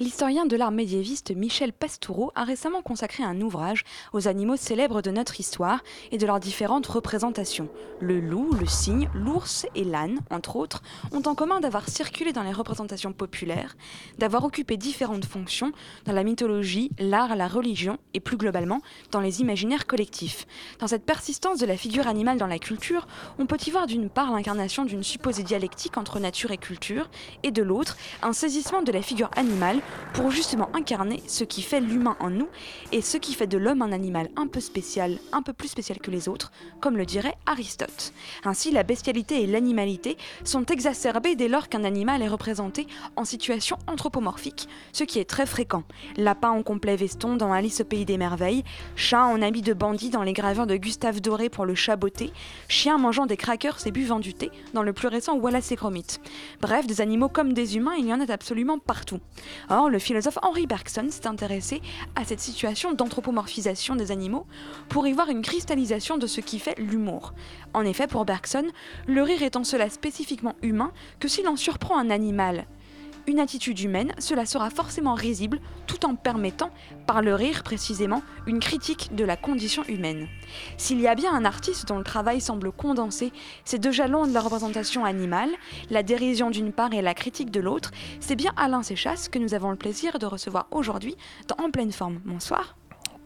L'historien de l'art médiéviste Michel Pastoureau a récemment consacré un ouvrage aux animaux célèbres de notre histoire et de leurs différentes représentations. Le loup, le cygne, l'ours et l'âne, entre autres, ont en commun d'avoir circulé dans les représentations populaires, d'avoir occupé différentes fonctions dans la mythologie, l'art, la religion et plus globalement dans les imaginaires collectifs. Dans cette persistance de la figure animale dans la culture, on peut y voir d'une part l'incarnation d'une supposée dialectique entre nature et culture, et de l'autre, un saisissement de la figure animale pour justement incarner ce qui fait l'humain en nous et ce qui fait de l'homme un animal un peu spécial, un peu plus spécial que les autres, comme le dirait Aristote. Ainsi, la bestialité et l'animalité sont exacerbées dès lors qu'un animal est représenté en situation anthropomorphique, ce qui est très fréquent. Lapin en complet veston dans Alice au pays des merveilles, chat en habit de bandit dans les gravures de Gustave Doré pour le chat botté, chien mangeant des crackers et buvant du thé dans le plus récent Wallace et Gromit. Bref, des animaux comme des humains, il y en a absolument partout. Le philosophe Henri Bergson s'est intéressé à cette situation d'anthropomorphisation des animaux pour y voir une cristallisation de ce qui fait l'humour. En effet, pour Bergson, le rire est en cela spécifiquement humain que si l'on surprend un animal, une attitude humaine, cela sera forcément risible tout en permettant, par le rire précisément, une critique de la condition humaine. S'il y a bien un artiste dont le travail semble condenser ces deux jalons de la représentation animale, la dérision d'une part et la critique de l'autre, c'est bien Alain Séchasse que nous avons le plaisir de recevoir aujourd'hui En pleine forme. Bonsoir.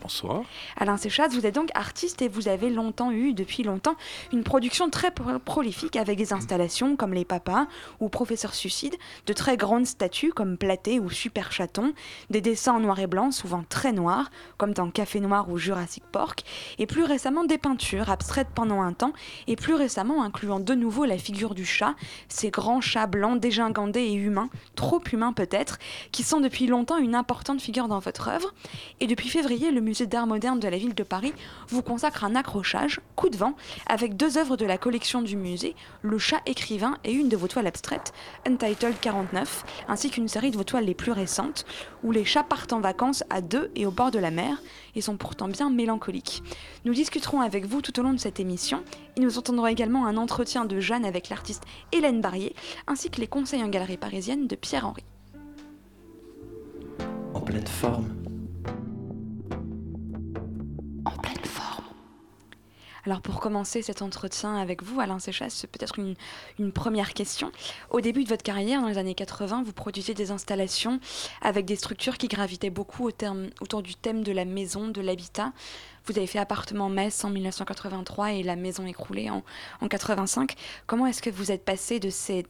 Bonsoir. Alain Séchasse, vous êtes donc artiste et vous avez longtemps eu, depuis longtemps, une production très pro- prolifique avec des installations comme Les Papas ou Professeur Suicide, de très grandes statues comme Platé ou Super Chaton, des dessins en noir et blanc, souvent très noirs, comme dans Café Noir ou Jurassic Park, et plus récemment des peintures abstraites pendant un temps, et plus récemment incluant de nouveau la figure du chat, ces grands chats blancs dégingandés et humains, trop humains peut-être, qui sont depuis longtemps une importante figure dans votre œuvre. Et depuis février, le musée d'art moderne de la ville de Paris vous consacre un accrochage, coup de vent, avec deux œuvres de la collection du musée, Le chat écrivain et une de vos toiles abstraites, Untitled 49, ainsi qu'une série de vos toiles les plus récentes, où les chats partent en vacances à deux et au bord de la mer, et sont pourtant bien mélancoliques. Nous discuterons avec vous tout au long de cette émission, et nous entendrons également un entretien de Jeanne avec l'artiste Hélène Barrier, ainsi que les conseils en galerie parisienne de Pierre-Henri. En pleine forme. Alors pour commencer cet entretien avec vous, Alain Séchasse, peut-être une, première question. Au début de votre carrière, dans les années 80, vous produisiez des installations avec des structures qui gravitaient beaucoup autour du thème de la maison, de l'habitat. Vous avez fait appartement Metz en 1983 et la maison écroulée en, en 85. Comment est-ce que vous êtes passé de ce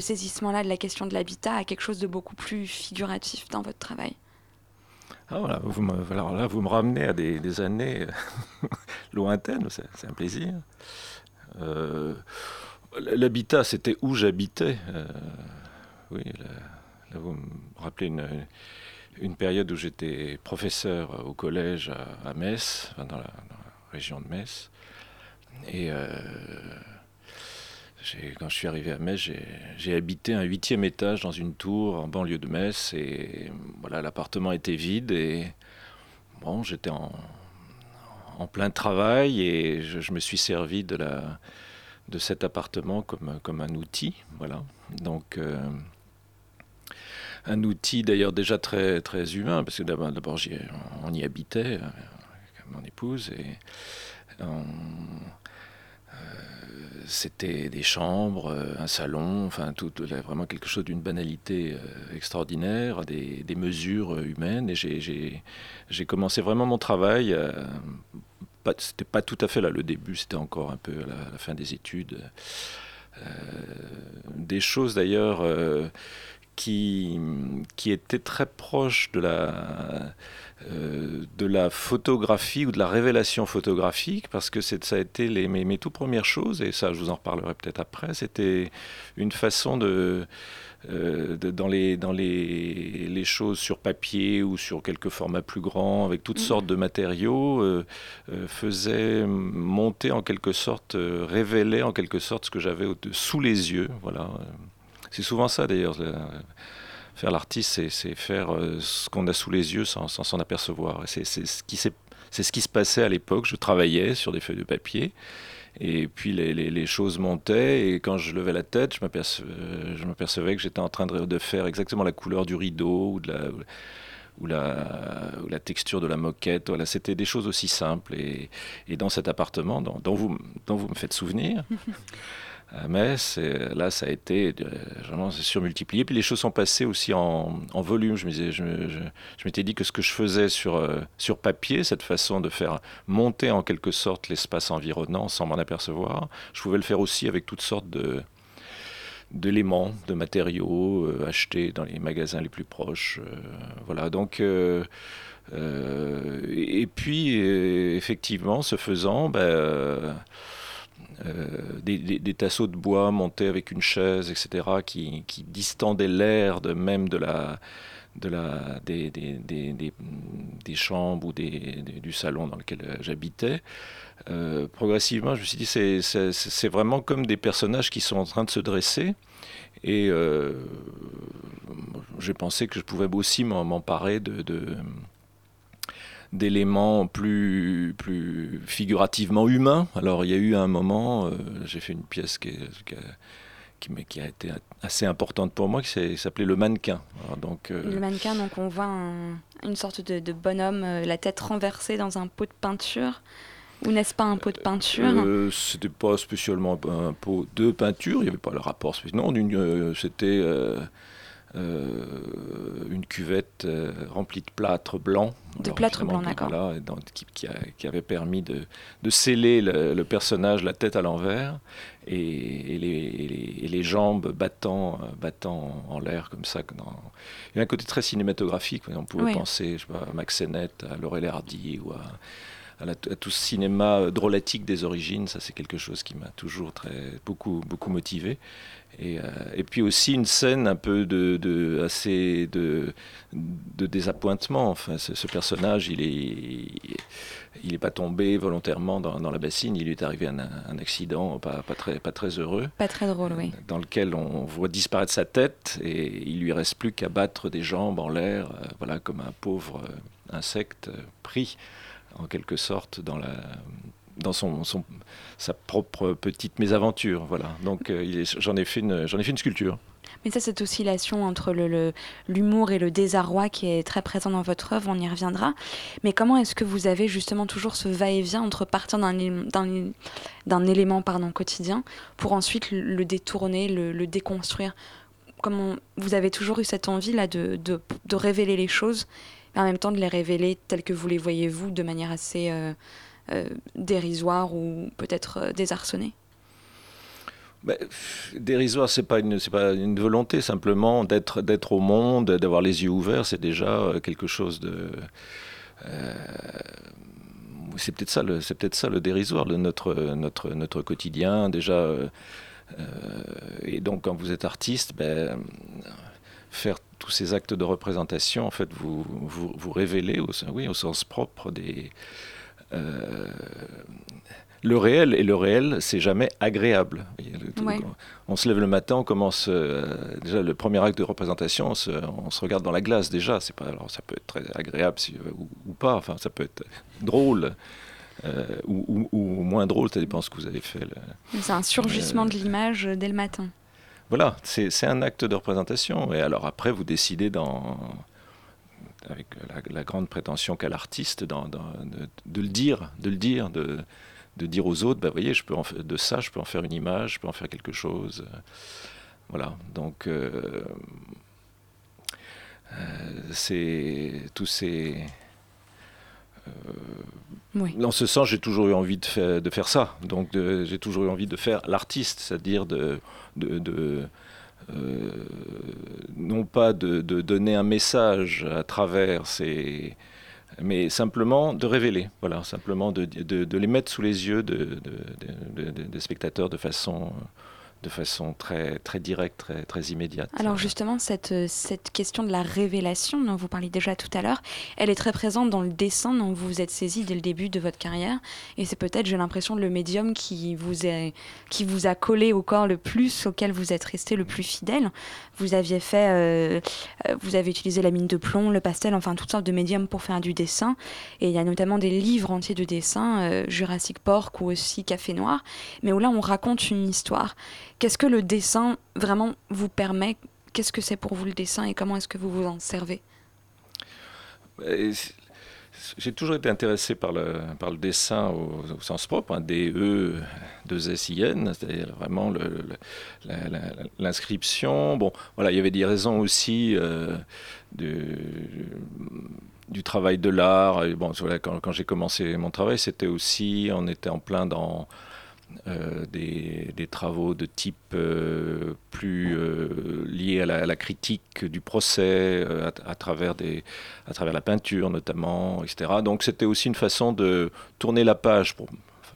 saisissement-là de la question de l'habitat à quelque chose de beaucoup plus figuratif dans votre travail? Ah, vous me, alors là, vous me ramenez à des, années euh, lointaines, c'est un plaisir. Euh, L'habitat, c'était où j'habitais. euh, oui, là, vous me rappelez une, période où j'étais professeur au collège à, Metz, dans, la, région de Metz. Et quand je suis arrivé à Metz, j'ai- habité un huitième étage dans une tour en banlieue de Metz. Et voilà, l'appartement était vide et bon, j'étais en, plein travail et je, me suis servi de, la, de cet appartement comme, comme un outil. Voilà. Donc, euh, un outil d'ailleurs déjà très, très humain, parce que d'abord, on y habitait euh, avec mon épouse et euh, c'était des chambres, euh, un salon, enfin tout, vraiment quelque chose d'une banalité euh, extraordinaire, des, mesures euh, humaines. Et j'ai- commencé vraiment mon travail. euh, c'était pas tout à fait là le début, c'était encore un peu la, fin des études. Euh, des choses d'ailleurs euh, qui, était très proche de la, euh, de la photographie ou de la révélation photographique, parce que ça a été les, mes, mes tout premières choses, et ça je vous en reparlerai peut-être après, c'était une façon de, euh, de, dans, les, dans les, les, choses sur papier ou sur quelques formats plus grands, avec toutes mmh. sortes de matériaux, euh, euh, faisait monter en quelque sorte, révéler en quelque sorte ce que j'avais sous les yeux. Voilà. C'est souvent ça d'ailleurs. Faire l'artiste, c'est faire ce qu'on a sous les yeux sans s'en apercevoir. C'est ce, qui se passait à l'époque. Je travaillais sur des feuilles de papier. Et puis les, choses montaient, et quand je levais la tête, je m'apercevais que j'étais en train de, faire exactement la couleur du rideau ou la, texture de la moquette. C'était des choses aussi simples. Et, dans cet appartement, dont vous me faites souvenir, à Metz. là, ça a été euh, vraiment surmultiplié. Puis les choses sont passées aussi en, volume. Je m'étais dit que ce que je faisais sur, euh, sur papier, cette façon de faire monter en quelque sorte l'espace environnant sans m'en apercevoir, je pouvais le faire aussi avec toutes sortes de d'éléments, de matériaux euh, achetés dans les magasins les plus proches. Voilà, donc... Et puis, effectivement, ce faisant, euh, des, des, des, tasseaux de bois montés avec une chaise, etc., qui, distendaient l'air de même de la, de la, des, des, des chambres ou du salon dans lequel j'habitais. Euh, progressivement, je me suis dit, c'est vraiment comme des personnages qui sont en train de se dresser. Et euh, j'ai pensé que je pouvais aussi m'emparer de d'éléments plus, plus figurativement humains. Alors il y a eu un moment, euh, j'ai fait une pièce qui, qui, a, qui, qui, a, été assez importante pour moi, qui s'appelait Le Mannequin. Alors, donc, euh, le Mannequin, donc on voit un, une sorte de, de bonhomme, euh, la tête renversée dans un pot de peinture. Ou n'est-ce pas un pot de peinture? euh, C'était pas spécialement un pot de peinture, il n'y avait pas le rapport. Non, euh, c'était euh, une cuvette euh, remplie de plâtre blanc. De plâtre blanc, d'accord. Voilà, qui, qui, qui, avait permis de, de sceller le, le, personnage la tête à l'envers et, et, les, et, les, et, les, jambes battant, euh, battant en l'air comme ça. Dans... Il y a un côté très cinématographique. On pouvait oui. penser je sais pas, à Max Sennett, à Laurel Hardy ou à à, la, à, tout ce cinéma drôlatique des origines. Ça, c'est quelque chose qui m'a toujours très, beaucoup, beaucoup motivé. Et, euh, et, puis aussi une scène un peu de, de assez de, de, désappointement. Enfin, ce, ce, personnage, il est, il n'est pas tombé volontairement dans, dans, la bassine. Il lui est arrivé un, un accident pas, pas, très, pas très heureux. Pas très drôle, oui. Dans lequel on voit disparaître sa tête et il lui reste plus qu'à battre des jambes en l'air, euh, voilà, comme un pauvre euh, insecte pris en quelque sorte dans la dans son, son, sa propre petite mésaventure. Voilà. Donc euh, j'en ai, fait une, j'en ai fait une sculpture. Mais ça, cette oscillation entre l'humour le, et le désarroi qui est très présent dans votre œuvre, on y reviendra. Mais comment est-ce que vous avez justement toujours ce va-et-vient entre partir d'un élément pardon, quotidien pour ensuite le détourner, le, le déconstruire? Comment vous avez toujours eu cette envie là de, de révéler les choses, en même temps de les révéler telles que vous les voyez vous, de manière assez euh, euh, dérisoire ou peut-être euh, désarçonnée bah, dérisoire, c'est pas une, pas une volonté simplement d'être, d'être au monde, d'avoir les yeux ouverts, c'est déjà quelque chose de. C'est peut-être ça, le, c'est peut-être ça le dérisoire, le, notre, notre, notre quotidien déjà. Et donc, quand vous êtes artiste, ben, faire tous ces actes de représentation, en fait, vous vous, vous révélez, au, oui, au sens propre des euh, le réel et le réel, c'est jamais agréable. Ouais. On se lève le matin, on commence euh, déjà le premier acte de représentation, on se, on se, regarde dans la glace déjà. C'est pas alors ça peut être très agréable si, ou, ou, pas. Enfin, ça peut être drôle. Euh, ou, ou, moins drôle, ça dépend ce que vous avez fait. C'est un surgissement euh, de l'image dès le matin. Voilà, c'est un acte de représentation. Et alors après, vous décidez avec la, grande prétention qu'a l'artiste de, le dire, de le dire, de, dire aux autres, bah, je peux de ça, je peux en faire une image, je peux en faire quelque chose. Voilà, donc euh, euh, c'est tous ces... Euh, oui. Dans ce sens, j'ai toujours eu envie de faire, de faire ça. Donc, j'ai toujours eu envie de faire l'artiste, c'est-à-dire de, de, de non pas de, donner un message à travers ces mais simplement de révéler, voilà, simplement de, de, les mettre sous les yeux des spectateurs de façon de façon très, très directe, très, très immédiate. Alors justement, cette, euh, cette question de la révélation dont vous parliez déjà tout à l'heure, elle est très présente dans le dessin dont vous vous êtes saisi dès le début de votre carrière. Et c'est peut-être, j'ai l'impression, le médium qui vous, est, qui vous a collé au corps le plus, auquel vous êtes resté le plus fidèle. Vous aviez fait, euh, euh, vous avez utilisé la mine de plomb, le pastel, enfin toutes sortes de médiums pour faire du dessin. Et il y a notamment des livres entiers de dessin, Jurassic Park ou aussi Café Noir, mais où là on raconte une histoire. Qu'est-ce que le dessin vraiment vous permet? Qu'est-ce que c'est pour vous le dessin et comment est-ce que vous vous en servez? J'ai toujours été intéressé par le, par le dessin au, sens propre, un DE, 2SIN, c'est-à-dire vraiment l'inscription. Bon, voilà, il y avait des raisons aussi euh, du travail de l'art. Bon, voilà, quand j'ai commencé mon travail, c'était aussi, on était en plein dans euh, des, travaux de type euh, plus euh, liés à la, critique du procès, à, travers des, à travers la peinture notamment, etc. Donc c'était aussi une façon de tourner la page, pour,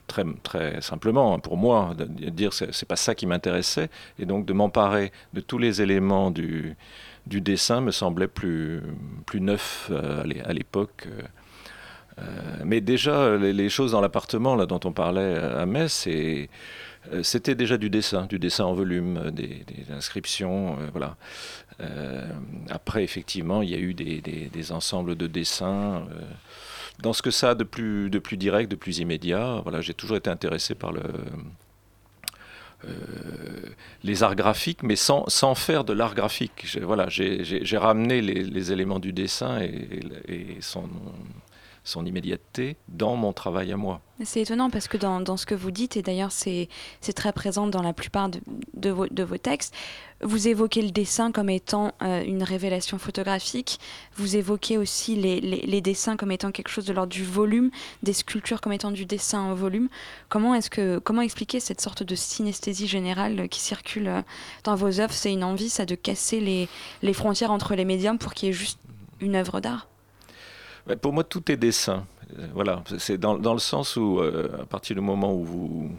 très, très simplement hein, pour moi, de, dire c'est pas ça qui m'intéressait, et donc de m'emparer de tous les éléments du, du dessin me semblait plus, plus neuf à l'époque. Euh, mais déjà, les, choses dans l'appartement là dont on parlait à Metz, euh, c'était déjà du dessin, du dessin en volume, des, inscriptions, euh, voilà. après, effectivement, il y a eu des, ensembles de dessins. dans ce que ça a de plus, de plus direct, de plus immédiat, voilà, j'ai toujours été intéressé par le, les arts graphiques, mais sans, sans faire de l'art graphique. Voilà, j'ai ramené les, éléments du dessin et, et son, son immédiateté dans mon travail à moi. C'est étonnant parce que dans, dans, ce que vous dites, et d'ailleurs c'est très présent dans la plupart de, vos, de, vos, textes, vous évoquez le dessin comme étant euh, une révélation photographique, vous évoquez aussi les, les, les dessins comme étant quelque chose de l'ordre du volume, des sculptures comme étant du dessin en volume. Comment, est-ce que, comment expliquer cette sorte de synesthésie générale qui circule euh, dans vos œuvres? C'est une envie, ça, de casser les, les frontières entre les médiums pour qu'il y ait juste une œuvre d'art? Pour moi, tout est dessin. Euh, voilà, c'est dans, dans, le sens où, euh, à partir du moment où vous,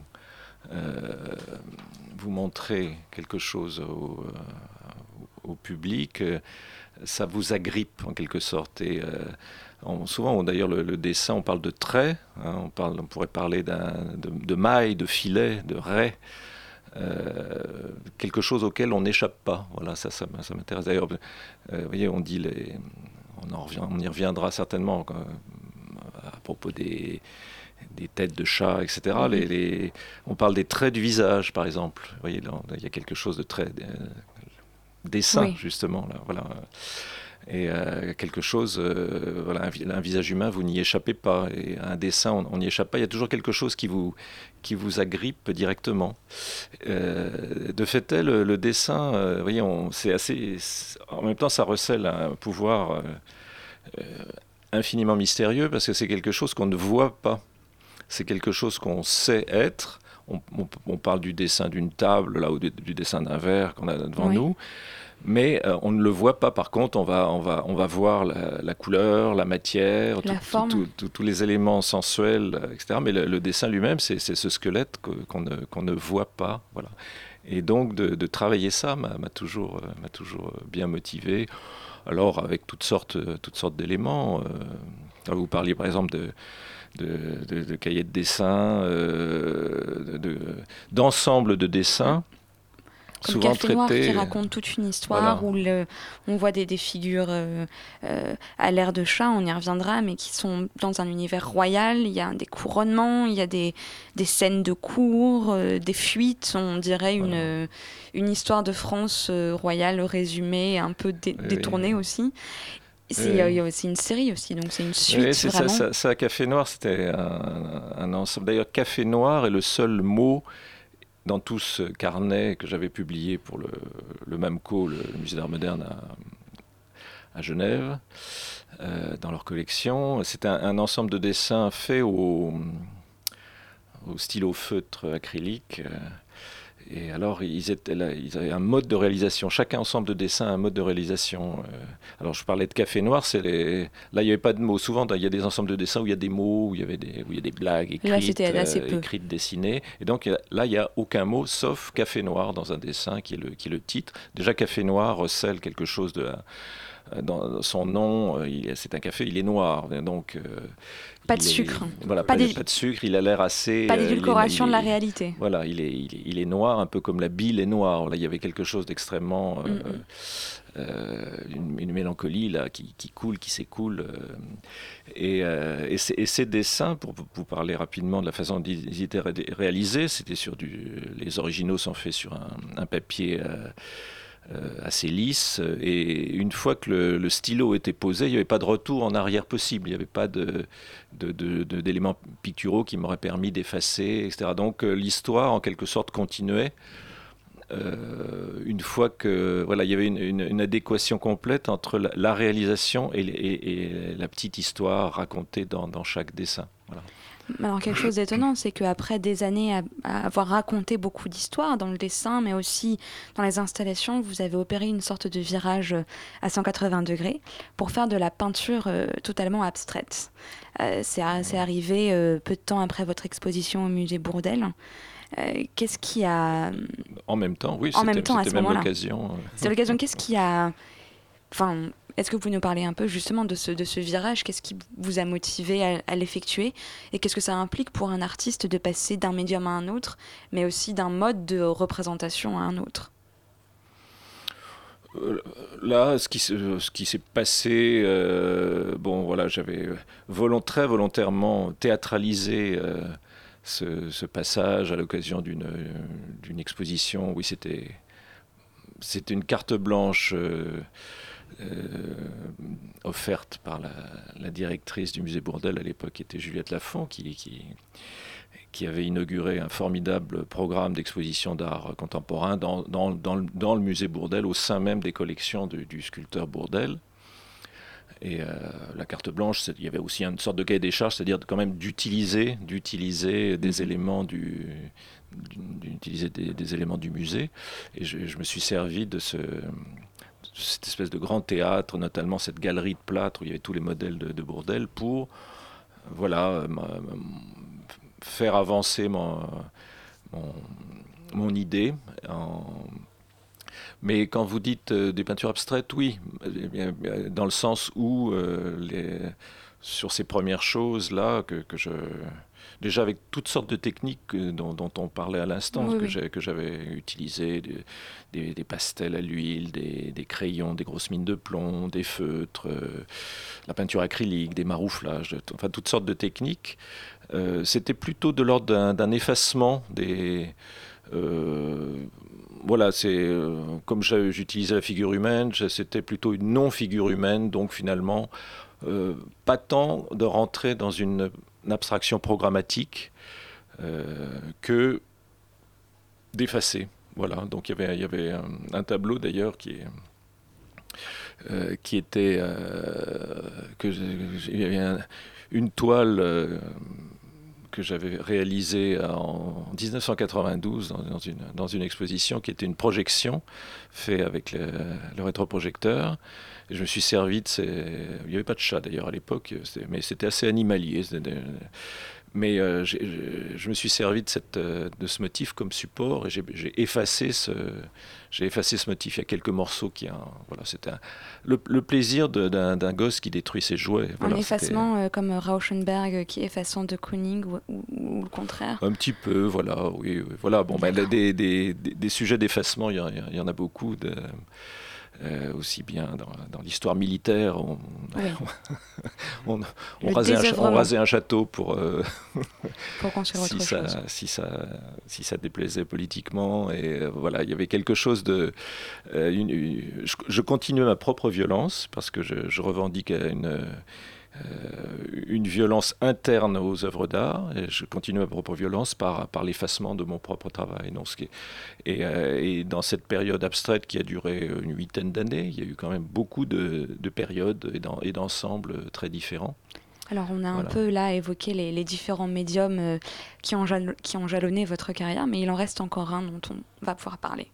euh, vous montrez quelque chose au, public, ça vous agrippe en quelque sorte. Et souvent, d'ailleurs, le, dessin, on parle de traits, hein, on, parle, on pourrait parler de, de mailles, de filets, de raies. quelque chose auquel on n'échappe pas. Voilà, ça, ça m'intéresse. D'ailleurs, vous voyez, on dit les, on, y reviendra certainement à propos des, têtes de chat, etc. on parle des traits du visage, par exemple. Vous voyez, il y a quelque chose de très euh, dessin, justement. Là, voilà. Et euh, quelque chose, euh, voilà, un, visage humain, vous n'y échappez pas. Et un dessin, on n'y échappe pas. Il y a toujours quelque chose qui vous, qui vous agrippe directement. de fait le, le dessin, vous voyez, c'est assez. En même temps, ça recèle un pouvoir euh, infiniment mystérieux parce que c'est quelque chose qu'on ne voit pas. C'est quelque chose qu'on sait être. On, parle du dessin d'une table, là, ou du, dessin d'un verre qu'on a devant nous mais euh, on ne le voit pas. Par contre, on va, on va, on va voir la, couleur, la matière, tous les éléments sensuels, euh, etc. Mais le, dessin lui-même, c'est ce squelette qu'on ne, qu'on ne, voit pas. Voilà. Et donc, de, de travailler ça m'a toujours, m'a toujours bien motivé alors avec toutes sortes, euh, toutes sortes d'éléments. Euh, vous parliez par exemple de, de, cahiers de dessin, euh, d'ensemble de, dessins souvent Café Noir qui raconte toute une histoire où le, on voit des, des figures euh, euh, à l'air de chat, on y reviendra, mais qui sont dans un univers royal. Il y a des couronnements, il y a des, des scènes de cours, euh, des fuites. On dirait une, une histoire de France royale résumée, un peu détournée aussi. Aussi une série aussi, donc c'est une suite. Oui, c'est ça, ça, Café Noir, c'était un, un ensemble. D'ailleurs, Café Noir est le seul mot dans tout ce carnet que j'avais publié pour le, le MAMCO, le, Musée d'art moderne à, Genève, euh, dans leur collection. C'est un, ensemble de dessins faits au, stylo feutre acrylique. Euh, et alors, ils, étaient là, ils avaient un mode de réalisation. Chaque ensemble de dessins a un mode de réalisation. Euh. alors, je parlais de Café Noir. C'est les... Là, il n'y avait pas de mots. Souvent, il y a des ensembles de dessins où il y a des mots, où il y, avait des, où il y a des blagues écrites, euh, écrites, dessinées. Et donc, là, il n'y a aucun mot, sauf Café Noir dans un dessin qui est le, qui est le titre. Déjà, Café Noir recèle quelque chose de dans son nom, c'est un café, il est noir. Donc, pas de sucre. voilà, pas, de sucre, il a l'air assez. Pas d'édulcoration de la réalité. Voilà, il est, il est, noir, un peu comme la bile est noire. Là, il y avait quelque chose d'extrêmement. Euh, mm, mm. Euh, une, mélancolie là, qui, coule, qui s'écoule. Euh, et, et, ces dessins, pour vous parler rapidement de la façon dont ils étaient réalisés, c'était sur du. Les originaux sont faits sur un, un papier. Euh, assez lisse. Et une fois que le, stylo était posé, il n'y avait pas de retour en arrière possible. Il n'y avait pas d'éléments picturaux qui m'auraient permis d'effacer, etc. Donc euh, l'histoire, en quelque sorte, continuait. Euh, une fois que voilà, il y avait une, adéquation complète entre la, réalisation et, la petite histoire racontée dans, chaque dessin. Alors quelque chose d'étonnant, c'est qu'après des années à, avoir raconté beaucoup d'histoires dans le dessin, mais aussi dans les installations, vous avez opéré une sorte de virage à 180 degrés pour faire de la peinture euh, totalement abstraite. Euh, c'est arrivé euh, peu de temps après votre exposition au musée Bourdelle. Qu'est-ce qui a... En même temps, oui, c'était même l'occasion. C'est l'occasion. Qu'est-ce qui a... Enfin, est-ce que vous pouvez nous parler un peu justement de ce, de ce virage? Qu'est-ce qui vous a motivé à, l'effectuer? Et qu'est-ce que ça implique pour un artiste de passer d'un médium à un autre, mais aussi d'un mode de représentation à un autre? Euh, Là, ce qui, ce qui s'est passé, euh, bon voilà, j'avais très volontairement théâtralisé euh, ce, passage à l'occasion d'une exposition. Oui, c'était une carte blanche offerte par la, directrice du musée Bourdelle à l'époque, qui était Juliette Lafont, qui, qui, qui, avait inauguré un formidable programme d'exposition d'art contemporain dans, dans, dans, le, dans, le, musée Bourdelle, au sein même des collections du sculpteur Bourdelle. Et euh, la carte blanche, il y avait aussi une sorte de cahier des charges, c'est-à-dire quand même d'utiliser, d'utiliser des mhm. éléments du, d'utiliser des, éléments du musée. Et je, je me suis servi de ce, cette espèce de grand théâtre, notamment cette galerie de plâtre où il y avait tous les modèles de, de Bourdelle, pour voilà, faire avancer mon, mon, idée. Mais quand vous dites euh, des peintures abstraites, oui, dans le sens où euh, les, sur ces premières choses-là que, que je déjà avec toutes sortes de techniques dont, on parlait à l'instant, que j'avais utilisées, des, pastels à l'huile, des, crayons, des grosses mines de plomb, des feutres, euh, la peinture acrylique, des marouflages, enfin toutes sortes de techniques. Euh, c'était plutôt de l'ordre d'un effacement des... Euh, voilà, c'est comme j'utilisais la figure humaine, c'était plutôt une non-figure humaine, donc finalement, pas tant de rentrer dans une abstraction programmatique euh, que d'effacer. Voilà, donc il y avait, il y avait un, tableau d'ailleurs qui. Euh, qui était euh, que une toile que j'avais réalisée en 1992 dans, une, dans une exposition qui était une projection faite avec le rétroprojecteur je me suis servi de ces... Il n'y avait pas de chat d'ailleurs à l'époque, mais c'était assez animalier. Mais euh, je me suis servi de, cette, euh, de ce motif comme support et j'ai effacé ce, effacé ce motif. Il y a quelques morceaux qui, voilà, c'était le, plaisir d'un gosse qui détruit ses jouets. un effacement euh, comme Rauschenberg qui efface de Kooning ou, le contraire. Un petit peu, voilà, oui, voilà. Bon, ben, des, des, des, sujets d'effacement, il, y, en a beaucoup. De, euh, aussi bien dans, l'histoire militaire, on, on, rasait un, château pour, euh, construire si, ça, si, ça, si ça déplaisait politiquement. Et euh, voilà, il y avait quelque chose de. je, continue ma propre violence parce que je, je revendique une euh, une violence interne aux œuvres d'art, et je continue ma propre violence par, par l'effacement de mon propre travail. Donc, ce qui et, euh, et, dans cette période abstraite qui a duré une huitaine d'années, il y a eu quand même beaucoup de, de périodes et d'ensembles très différents. Alors on a un peu là évoqué les, les différents médiums euh, qui, ont jal- qui ont jalonné votre carrière, mais il en reste encore un dont on va pouvoir parler.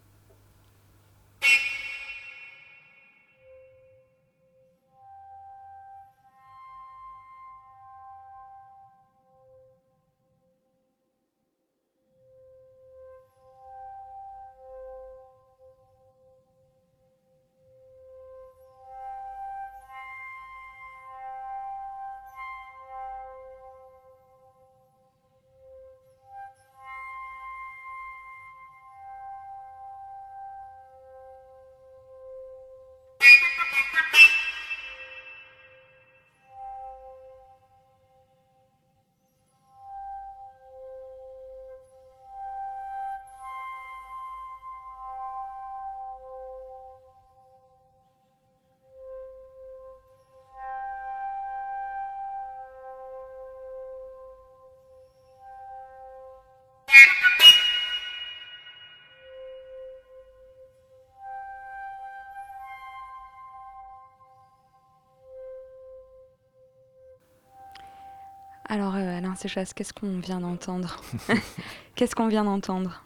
Alors euh, Alain Séchasse, qu'est-ce qu'on vient d'entendre Qu'est-ce qu'on vient d'entendre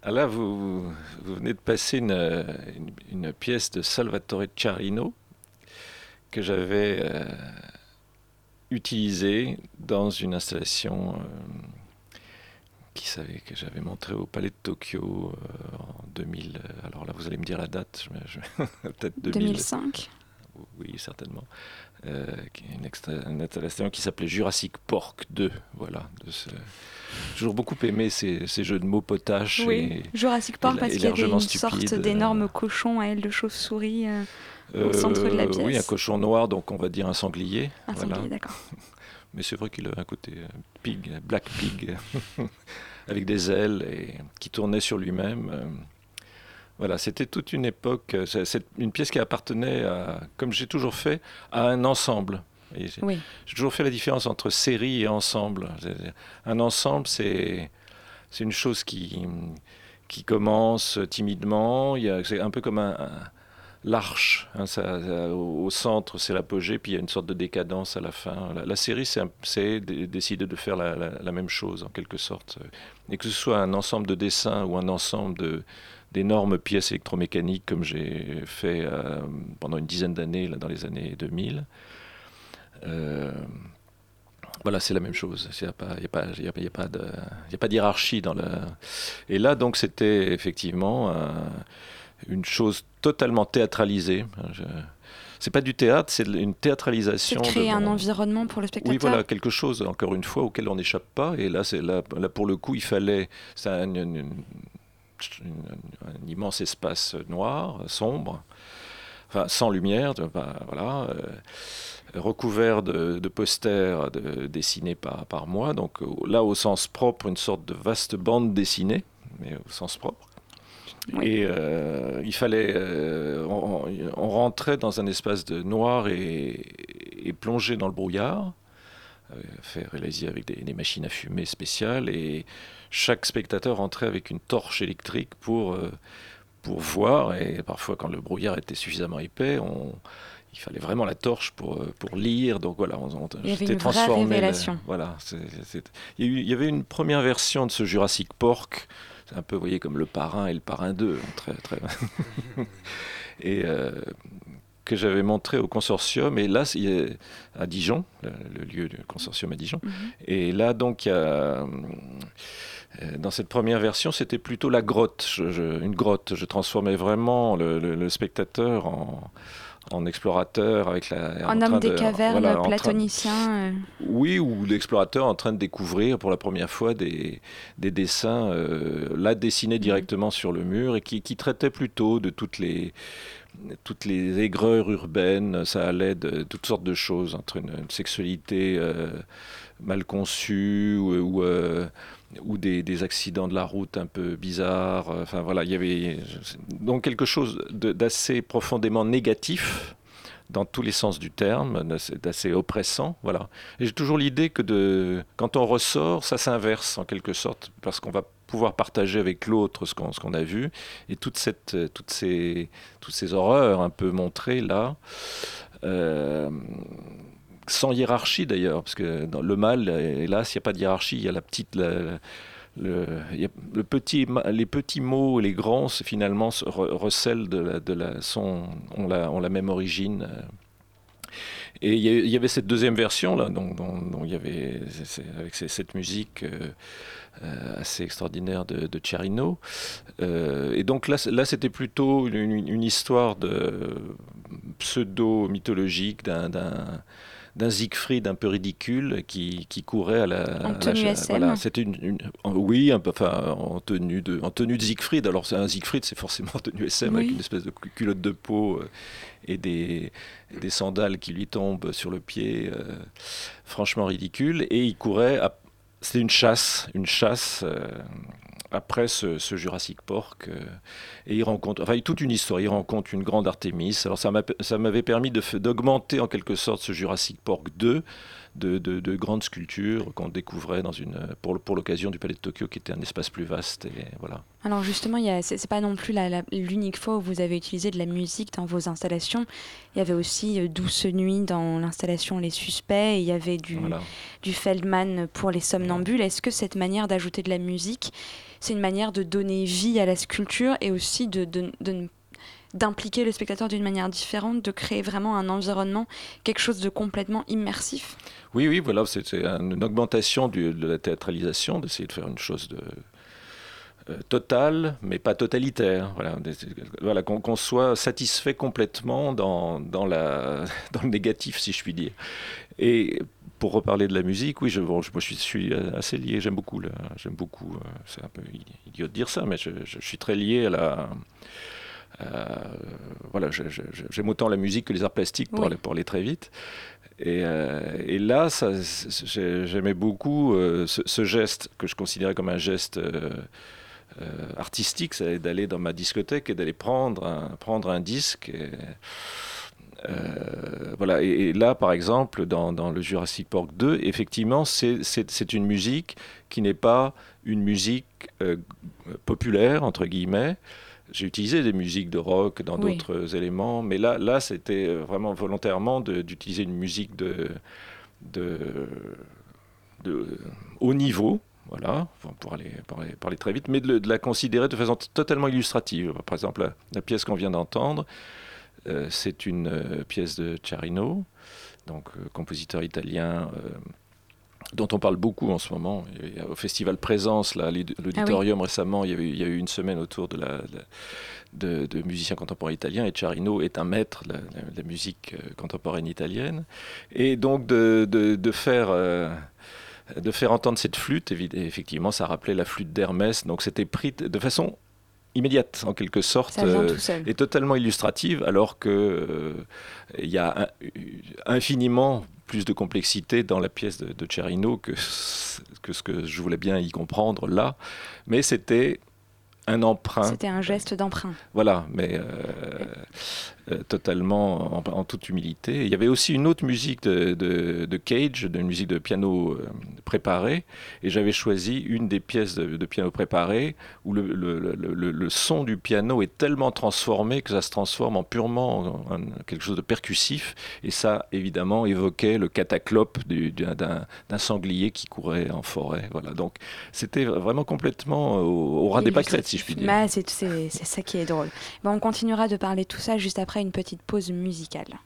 Ah là, vous, vous- vous venez de passer une, euh, une- une pièce de Salvatore Ciarino que j'avais euh, utilisée dans une installation euh, qui savait que j'avais montrée au Palais de Tokyo en 2000. euh, Alors là, vous allez me dire la date, je, je- peut-être 2000. 2005 Oui, certainement. Euh, qui est une, extra- une installation qui s'appelait Jurassic Pork 2. Voilà. De ce- J'ai toujours beaucoup aimé ces, ces jeux de mots potaches. Oui, et- Jurassic Park et parce qu'il y avait une sorte d'énorme cochon à aile de chauve-souris. euh, Au centre de la Euh, Oui, un pièce. cochon noir, donc on va dire un sanglier. un voilà. sanglier, d'accord. Mais c'est vrai qu'il a un côté euh, pig, black pig, avec des ailes et qui tournait sur lui-même. Voilà, c'était toute une époque. euh, c'est- une pièce qui appartenait, à, comme j'ai toujours fait, à un ensemble. J'ai- Oui, J'ai toujours fait la différence entre série et ensemble. Un ensemble, c'est c'est une chose qui, qui commence timidement. C'est un peu comme un, un- l'arche. hein, au, centre, c'est l'apogée, puis il y a une sorte de décadence à la fin. La, la série, c'est décider de faire la, la- la même chose, en quelque sorte. Et que ce soit un ensemble de dessins ou un ensemble de d'énormes pièces électromécaniques comme j'ai fait euh, pendant une dizaine d'années là, dans les années 2000 euh, voilà, c'est la même chose. Il n'y a pas, y a pas, il y a pas- il y a pas de, y a pas d'hiérarchie dans le. Et là, donc, c'était effectivement euh, une chose totalement théâtralisée. Je... C'est pas du théâtre, c'est une c'est théâtralisation. de créer de un environnement pour le spectateur. oui, voilà, quelque chose, encore une fois, auquel on n'échappe pas. Et là, c'est là, là, pour le coup, il fallait. C'est une- une- un immense espace noir, sombre, enfin, sans lumière, de- bah, voilà, euh, recouvert de, de posters de- dessinés par, par moi. Donc là, au sens propre, une sorte de vaste bande dessinée, mais au sens propre. Oui. Et euh, il fallait, euh, on, on rentrait dans un espace de noir et, et plongé dans le brouillard, fait réaliser avec des, des machines à fumer spéciales, et chaque spectateur rentrait avec une torche électrique pour, euh, pour voir, et parfois quand le brouillard était suffisamment épais, on, il fallait vraiment la torche pour, euh, pour lire, donc voilà, on, on- Il y avait j'étais une vraie transformé, révélation. voilà, il y, il avait une première version de ce Jurassic Pork, c'est un peu, vous voyez, comme le parrain et le parrain 2, très, très... et euh, que j'avais montré au consortium, et là, à Dijon, le, lieu du consortium à Dijon, Mhm. et là, donc, il y a, dans cette première version, c'était plutôt la grotte, je- je- une grotte. Je transformais vraiment le, le- le spectateur en, en explorateur avec la. En homme des de- cavernes, voilà, platonicien. euh, oui, ou l'explorateur en train de découvrir pour la première fois des, des dessins, euh, là dessinés directement sur le mur et qui, qui traitaient plutôt de toutes les, toutes les aigreurs urbaines. Ça allait de toutes sortes de choses, entre une, une sexualité euh, mal conçue ou, ou, euh, ou des, accidents de la route un peu bizarres. Enfin voilà, il y avait donc quelque chose d'assez profondément négatif dans tous les sens du terme, d'assez- oppressant, voilà. J'ai toujours l'idée que de, quand on ressort, ça s'inverse en quelque sorte, parce qu'on va pouvoir partager avec l'autre ce qu'on a vu, et euh, toutes ces horreurs un peu montrées là, euh, sans hiérarchie d'ailleurs, parce que le mal, hélas, il n'y a pas de hiérarchie, il y a la petite... le, petit, les petits mots et les grands finalement recèlent de la, de la, sont, ont, la, ont la même origine. Et il y, avait cette deuxième version là, dont, il y avait avec cette musique euh, euh, assez extraordinaire de, de. Euh, et donc là, là c'était plutôt une, une, histoire de pseudo mythologique d'un d'un Siegfried un peu ridicule qui, qui courait à la. En tenue SM. Voilà, c'était une, oui, un peu, enfin, en tenue de, en tenue de Siegfried. Alors un Siegfried, c'est forcément en tenue SM avec une espèce de culotte de peau euh, et des, des sandales qui lui tombent sur le pied, euh, franchement ridicule. Et il courait. C'était une chasse, une chasse. Euh, après ce, Jurassic Park. Euh, et il rencontre, enfin, toute une histoire. Il rencontre une grande Artemis. Alors, ça m'avait permis d'augmenter en quelque sorte ce Jurassic Park 2 de, grandes sculptures qu'on découvrait dans une, pour, pour l'occasion du Palais de Tokyo, qui était un espace plus vaste. Et voilà. Alors justement, ce n'est pas non plus l'unique fois où vous avez utilisé de la musique dans vos installations. Il y avait aussi euh, Douce Nuit dans l'installation Les Suspects, il y avait du, du Feldman pour les somnambules. Est-ce que cette manière d'ajouter de la musique, c'est une manière de donner vie à la sculpture et aussi de, de, de d'impliquer le spectateur d'une manière différente, de créer vraiment un environnement, quelque chose de complètement immersif. Oui, oui, voilà, c'est une augmentation de la théâtralisation, d'essayer de faire une chose euh, totale, mais pas totalitaire. Voilà, qu'on soit satisfait complètement dans, le négatif, si je puis dire. Et pour reparler de la musique, oui, je, suis, assez lié, j'aime beaucoup, j'aime beaucoup, euh, c'est un peu idiot de dire ça, mais je, suis très lié à la voilà, j'aime autant la musique que les arts plastiques pour, aller, pour aller très vite. Et, euh, et là, j'aimais beaucoup euh, ce, geste que je considérais comme un geste artistique, c'est d'aller dans ma discothèque et d'aller prendre un, prendre un disque. voilà. Et, là, par exemple, dans, dans, le Jurassic Park 2, effectivement, c'est une musique qui n'est pas une musique populaire, entre guillemets, j'ai utilisé des musiques de rock dans d'autres éléments, mais là, là c'était vraiment volontairement d'utiliser une musique de, de, de, haut niveau, voilà, pour aller parler, parler, très vite, mais de, la considérer de façon totalement illustrative. Par exemple, la, pièce qu'on vient d'entendre, euh, c'est une euh, pièce de Ciarino, donc euh, compositeur italien dont on parle beaucoup en ce moment. Au Festival Présence, là, l'auditorium ah récemment, il y, a eu, il y, a eu, une semaine autour de, la, de, musiciens contemporains italiens, et Ciarino est un maître de la, musique euh, contemporaine italienne. Et donc de, de faire... Euh, de faire entendre cette flûte, effectivement, ça rappelait la flûte d'Hermès, donc c'était pris de façon immédiate en quelque sorte euh, et totalement illustrative alors que il y a infiniment plus de complexité dans la pièce de, de Cherino que, que ce que je voulais bien y comprendre là. Mais c'était un emprunt. C'était un geste d'emprunt. Voilà, mais euh, totalement en, toute humilité. Il y avait aussi une autre musique de, de, Cage, une musique de piano euh, préparé, et j'avais choisi une des pièces de, piano préparé où le, son du piano est tellement transformé que ça se transforme en purement quelque chose de percussif, et ça évidemment évoquait le cataclope d'un sanglier qui courait en forêt. Voilà, donc c'était vraiment complètement au, ras des pâquerettes, si je puis dire. C'est ça qui est drôle. Bon, on continuera de parler de tout ça juste après une petite pause musicale.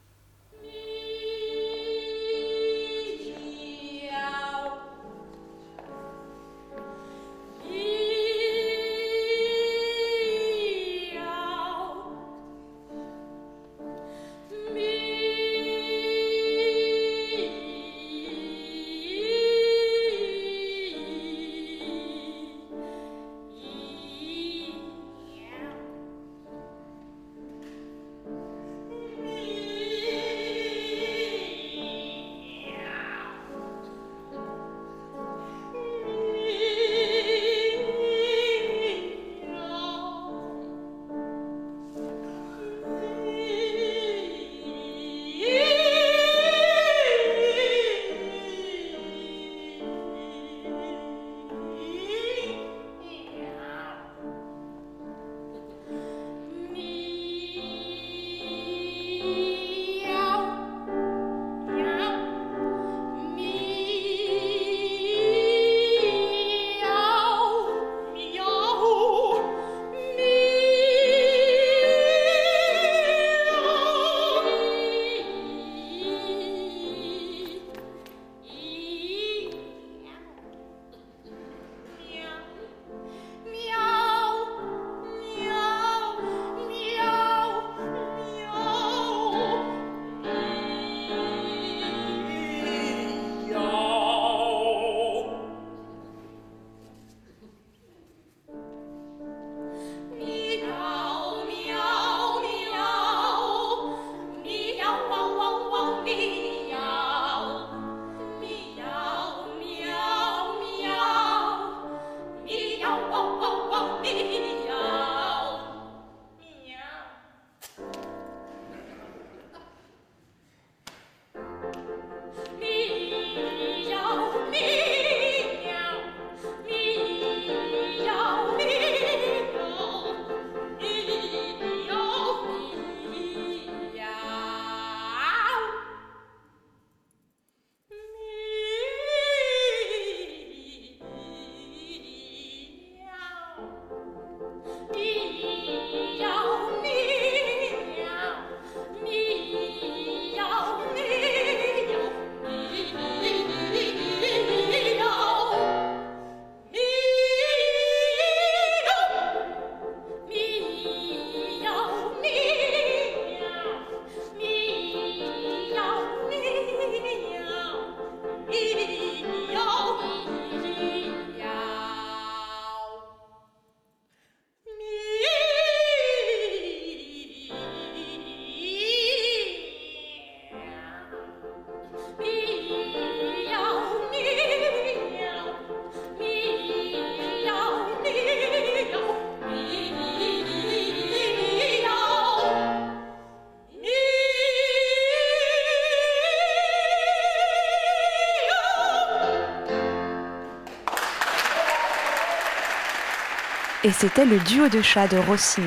Et c'était le duo de chats de Rossini.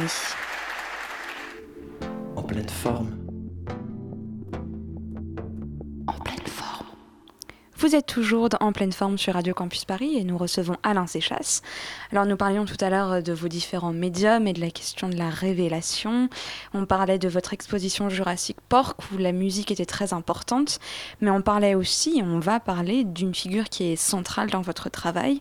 En pleine forme. En pleine forme. Vous êtes toujours en pleine forme sur Radio Campus Paris et nous recevons Alain Séchasse. Alors nous parlions tout à l'heure de vos différents médiums et de la question de la révélation. On parlait de votre exposition Jurassic Park où la musique était très importante, mais on parlait aussi, on va parler d'une figure qui est centrale dans votre travail,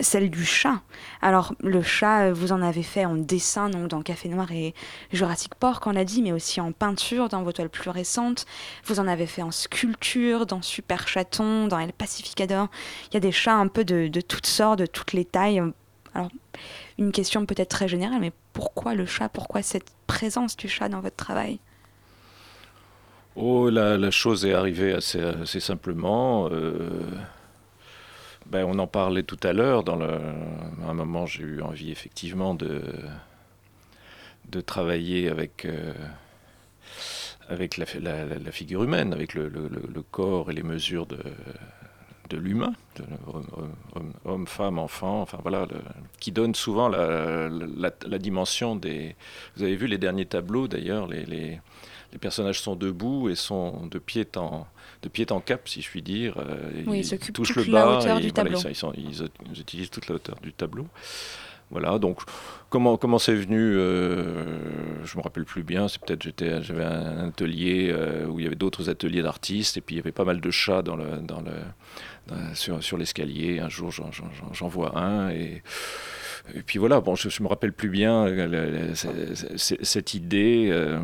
celle du chat. Alors, le chat, vous en avez fait en dessin, donc dans Café Noir et Jurassic Park, on l'a dit, mais aussi en peinture dans vos toiles plus récentes. Vous en avez fait en sculpture, dans Super Chaton, dans El Pacificador. Il y a des chats un peu de, toutes sortes, de toutes les tailles. Alors, une question peut-être très générale, mais pourquoi le chat? Pourquoi cette présence du chat dans votre travail? Oh, la, la, chose est arrivée assez, assez simplement. Euh, ben, on en parlait tout à l'heure. Dans le, à un moment, j'ai eu envie effectivement de, de travailler avec, euh, avec la, la, figure humaine, avec le, corps et les mesures de, de l'humain, homme, femme, enfant, enfin voilà, qui donne souvent la, la, dimension des. Vous avez vu les derniers tableaux d'ailleurs, les, les, personnages sont debout et sont de pied en de pied en cap, si je puis dire. Oui, ils, ils touchent le bas et voilà. Ils, sont, ils, ils, utilisent toute la hauteur du tableau. Voilà, donc comment comment c'est venu euh, Je me rappelle plus bien. C'est peut-être j'étais j'avais un atelier euh, où il y avait d'autres ateliers d'artistes et puis il y avait pas mal de chats dans le dans le dans, sur sur l'escalier. Un jour j'en vois un et et puis voilà. Bon, je, je me rappelle plus bien euh, cette idée. Euh, euh,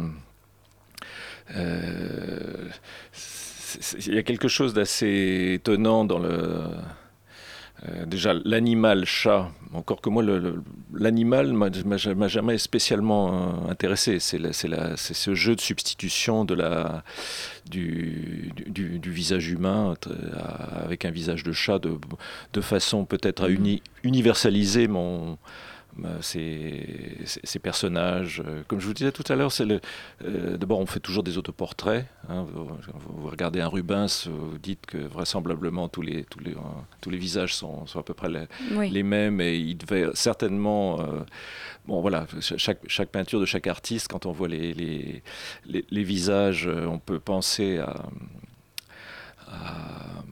il y a quelque chose d'assez étonnant dans le. Euh, déjà, l'animal chat, encore que moi, l'animal m'a jamais spécialement euh, intéressé. C'est ce jeu de substitution de la, du, visage humain euh, avec un visage de chat de, façon peut-être à uni, universaliser mon, ces, ces, personnages. Comme je vous disais tout à l'heure, c'est le. Euh, D'abord, on fait toujours des autoportraits. Hein. Vous, vous, regardez un Rubens, vous dites que vraisemblablement tous les tous les euh, tous les visages sont, sont à peu près les, oui. les, mêmes et il devait certainement. Euh, bon, voilà, chaque chaque peinture de chaque artiste, quand on voit les les, les, les visages, on peut penser à, à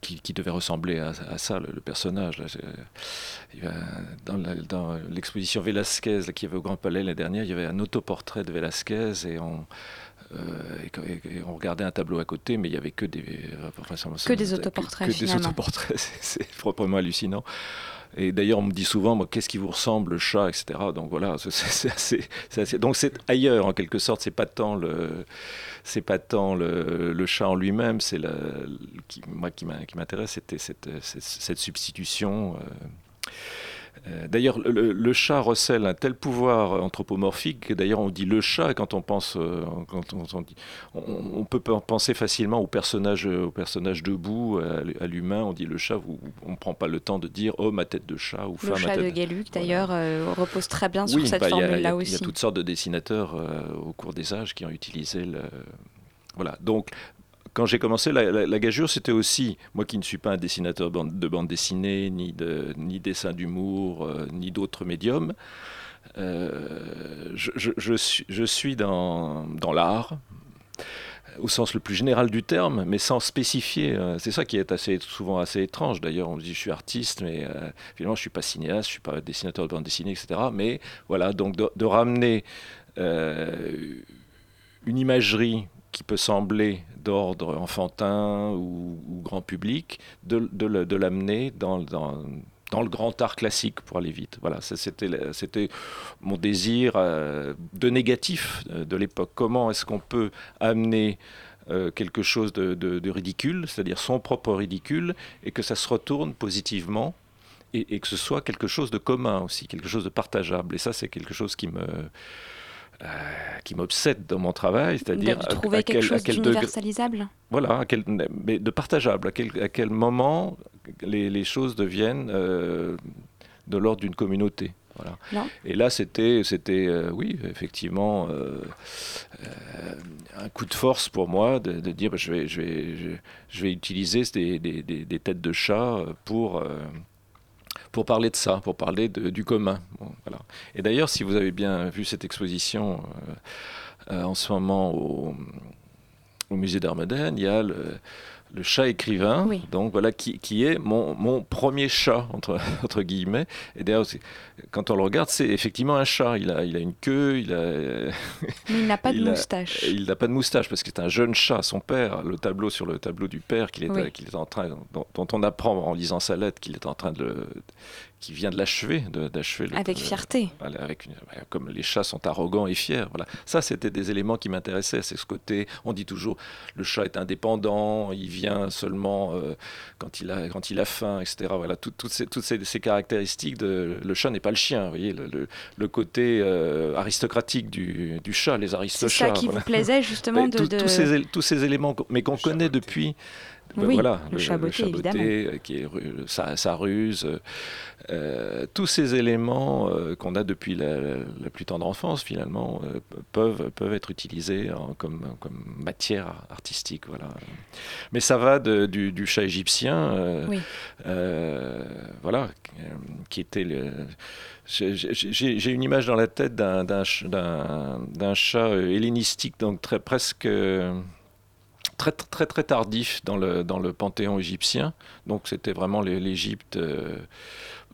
qui, qui, devait ressembler à, à ça, le, le, personnage. Là. Dans l'exposition Velasquez là, qui avait au Grand Palais l'année dernière, il y avait un autoportrait de Velasquez et on, euh, et, et on regardait un tableau à côté, mais il n'y avait que des, enfin, que des autoportraits. Que, que des autoportraits, c'est proprement hallucinant. Et d'ailleurs, on me dit souvent, qu'est-ce qui vous ressemble, le chat, etc. Donc voilà, c'est donc c'est ailleurs en quelque sorte. C'est pas tant le, c'est pas tant le, chat en lui-même, c'est moi qui m'intéresse, c'était cette, substitution. Euh, D'ailleurs, le, le, chat recèle un tel pouvoir anthropomorphique que d'ailleurs on dit le chat quand on pense, euh, quand on, on, dit, on, on, peut penser facilement au personnage, au personnage debout, à, l'humain. On dit le chat, vous, on ne prend pas le temps de dire homme à tête de chat ou le femme chat à tête de Galuc d'ailleurs voilà. euh, repose très bien sur cette bah, formule-là aussi. Il y a toutes sortes de dessinateurs euh, au cours des âges qui ont utilisé le. Voilà. Donc quand j'ai commencé, la, gageure, c'était aussi, moi qui ne suis pas un dessinateur de bande dessinée, ni, de, ni dessin d'humour, euh, ni d'autres médiums, euh, je, suis, je, suis, dans, dans l'art, au sens le plus général du terme, mais sans spécifier. C'est ça qui est assez, souvent assez étrange. D'ailleurs, on me dit je suis artiste, mais euh, finalement je ne suis pas cinéaste, je suis pas dessinateur de bande dessinée, etc. Mais voilà, donc de, ramener euh, une imagerie qui peut sembler d'ordre enfantin ou, grand public, de, de, l'amener dans, dans, dans, le grand art classique pour aller vite. Voilà, c'était mon désir euh, de négatif euh, de l'époque. Comment est-ce qu'on peut amener euh, quelque chose de, de, ridicule, c'est-à-dire son propre ridicule, et que ça se retourne positivement et, que ce soit quelque chose de commun aussi, quelque chose de partageable. Et ça, c'est quelque chose qui me euh, qui m'obsède dans mon travail, c'est-à-dire de trouver à, à quelque quel, chose d'universalisable. Voilà, à quel, mais de partageable. À quel, à quel moment les, les, choses deviennent euh, de l'ordre d'une communauté. Voilà. Et là, c'était, c'était, euh, oui, effectivement, euh, un coup de force pour moi de, de dire, bah, je vais, je vais, je, je vais utiliser des, des, des, des, têtes de chat pour pour parler de ça, pour parler du commun. voilà. Et d'ailleurs, si vous avez bien vu cette exposition en ce moment au, au musée d'art moderne, il y a le, le chat écrivain, donc voilà, qui, qui est mon, mon, premier chat, entre, entre guillemets. Et d'ailleurs, quand on le regarde, c'est effectivement un chat. Il a, il a une queue, il a. Mais il n'a pas de moustache. il n'a pas de moustache parce que c'est un jeune chat. Son père, le tableau sur le tableau du père qu'il est, qu'il est en train, dont, dont, on apprend en lisant sa lettre qu'il est en train de le, qui vient de l'achever, d'achever. Avec fierté. avec comme les chats sont arrogants et fiers. Voilà. Ça, c'était des éléments qui m'intéressaient. C'est ce côté, on dit toujours, le chat est indépendant, il vient seulement euh, quand, il a, quand il a faim, etc. Voilà, toutes ces, toutes ces, caractéristiques, de, le chat n'est pas le chien. Vous voyez, le, le, côté euh, aristocratique du, du, chat, les aristochats. C'est ça qui vous plaisait justement de, Tous, ces, tous ces éléments, mais qu'on connaît depuis oui, voilà, le, chaboté, évidemment. Euh, qui est sa, ruse, euh, tous ces éléments euh, qu'on a depuis la, plus tendre enfance, finalement, peuvent, peuvent être utilisés comme, comme matière artistique. Voilà. Mais ça va du, du, chat égyptien, voilà, qui était le. J'ai une image dans la tête d'un chat hellénistique, donc très, presque très très tardif dans le, dans le panthéon égyptien. Donc c'était vraiment l'Égypte, euh,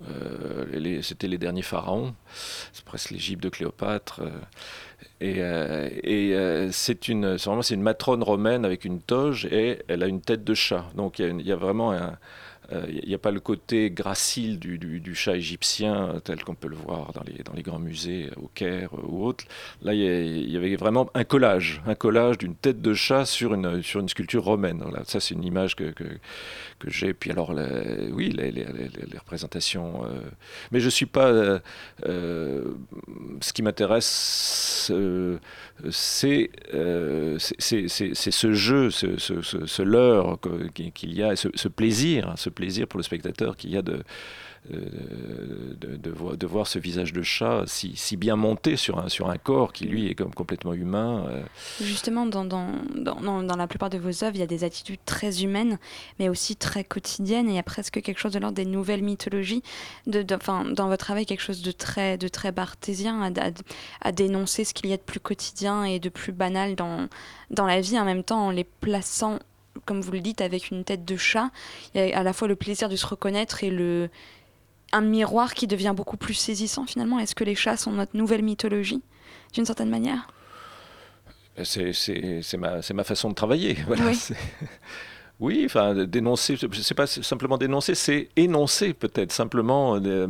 euh, c'était les derniers pharaons, c'est presque l'Égypte de Cléopâtre. Euh, et, et c'est une, vraiment c'est une matrone romaine avec une toge et elle a une tête de chat. Donc il y, y, a vraiment un, il euh, n'y a pas le côté gracile du, chat égyptien euh, tel qu'on peut le voir dans les, grands musées au Caire euh, ou autres. Là, il y, avait vraiment un collage, un collage d'une tête de chat sur une, sur une sculpture romaine. Ça, c'est une image que, que, j'ai. Puis alors, oui, les, représentations. mais je ne suis pas. ce qui m'intéresse, c'est ce jeu, ce, ce, ce, leurre qu'il y a, ce, ce plaisir, ce plaisir pour le spectateur qu'il y a de, euh, de, voir, ce visage de chat si, bien monté sur un, sur un corps qui lui est comme complètement humain. Euh. Justement, dans, dans, dans, dans, la plupart de vos œuvres, il y a des attitudes très humaines, mais aussi très quotidiennes, et il y a presque quelque chose de l'ordre des nouvelles mythologies. De, dans votre travail, quelque chose de très, de très barthésien, à, à, dénoncer ce qu'il y a de plus quotidien et de plus banal dans, dans la vie, en même temps en les plaçant comme vous le dites, avec une tête de chat. Il y a à la fois le plaisir de se reconnaître et le, un miroir qui devient beaucoup plus saisissant finalement. Est-ce que les chats sont notre nouvelle mythologie, d'une certaine manière? C'est ma, ma, façon de travailler. Voilà, oui. oui, enfin, dénoncer, c'est pas simplement dénoncer, c'est énoncer peut-être, simplement euh,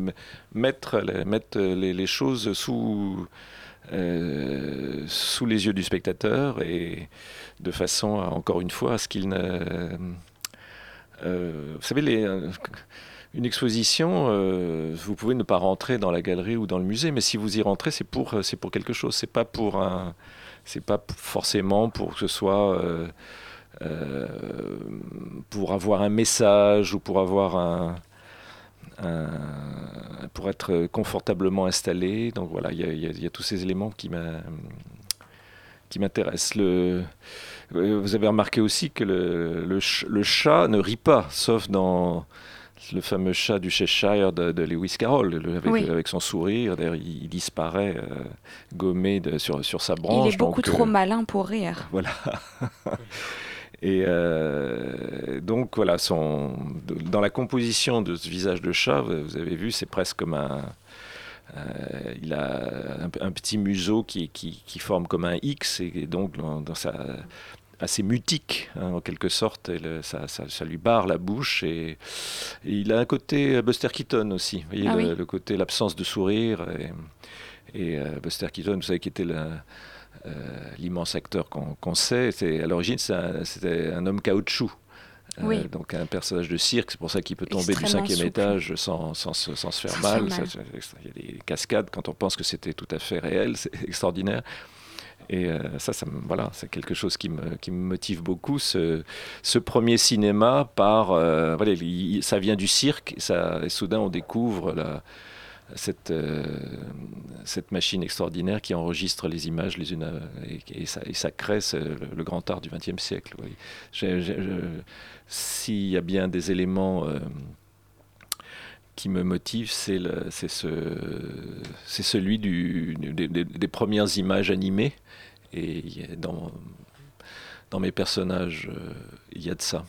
mettre, mettre les, les, choses sous, euh, sous les yeux du spectateur et de façon, encore une fois, à ce qu'il ne... Euh, vous savez, une exposition, euh, vous pouvez ne pas rentrer dans la galerie ou dans le musée, mais si vous y rentrez, c'est pour, c'est pour quelque chose. C'est pas pour un, c'est pas forcément pour que ce soit pour avoir un message ou pour avoir un, pour être confortablement installé. Donc voilà, il y, y, a tous ces éléments qui m'intéressent. Le, vous avez remarqué aussi que le, le, chat ne rit pas, sauf dans le fameux chat du Cheshire de, Lewis Carroll, avec, son sourire. D'ailleurs, il, disparaît euh, gommé de, sur, sur sa branche. Il est beaucoup trop euh, malin pour rire. Voilà. Et euh, donc voilà, son, dans la composition de ce visage de chat, vous avez vu, c'est presque comme un... Euh, il a un, petit museau qui, qui, qui, forme comme un X et donc dans, sa assez mutique hein, en quelque sorte. ça, ça, ça, lui barre la bouche et, il a un côté Buster Keaton aussi. Vous voyez, ah le, côté l'absence de sourire et, et euh, Buster Keaton, vous savez qui était la, euh, l'immense acteur qu'on sait. À l'origine, c'était un, homme caoutchouc. Euh, donc un personnage de cirque, c'est pour ça qu'il peut tomber du cinquième étage sans, sans, sans, se faire mal. il y a des cascades quand on pense que c'était tout à fait réel, c'est extraordinaire. Et euh, ça, ça voilà, c'est quelque chose qui me, qui me motive beaucoup. Ce, ce premier cinéma par, voilà, ça vient du cirque, ça, et soudain on découvre la, cette, euh, cette machine extraordinaire qui enregistre les images les unes et, ça, et, ça, crée le, grand art du XXe siècle. S'il y a bien des éléments euh, qui me motive, c'est ce, celui des, premières images animées. Et dans, dans mes personnages, il y a de ça.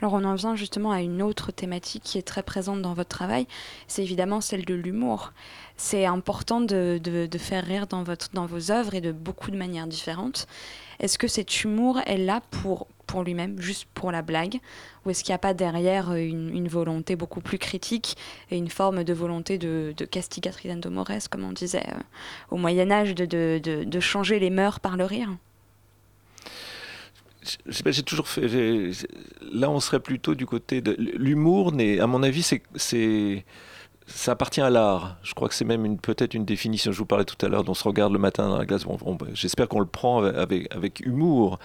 Alors on en vient justement à une autre thématique qui est très présente dans votre travail, c'est évidemment celle de l'humour. C'est important de, de, faire rire dans, vos œuvres et de beaucoup de manières différentes. Est-ce que cet humour est là pour, lui-même, juste pour la blague? Ou est-ce qu'il n'y a pas derrière une, volonté beaucoup plus critique et une forme de volonté de, de castigatrice mores, comme on disait euh, au Moyen Âge, de, de, de changer les mœurs par le rire? J'ai toujours fait. Là, on serait plutôt du côté de l'humour. À mon avis, c'est ça appartient à l'art. Je crois que c'est même peut-être une définition. Je vous parlais tout à l'heure, dont on se regarde le matin dans la glace. J'espère qu'on le prend avec, avec humour.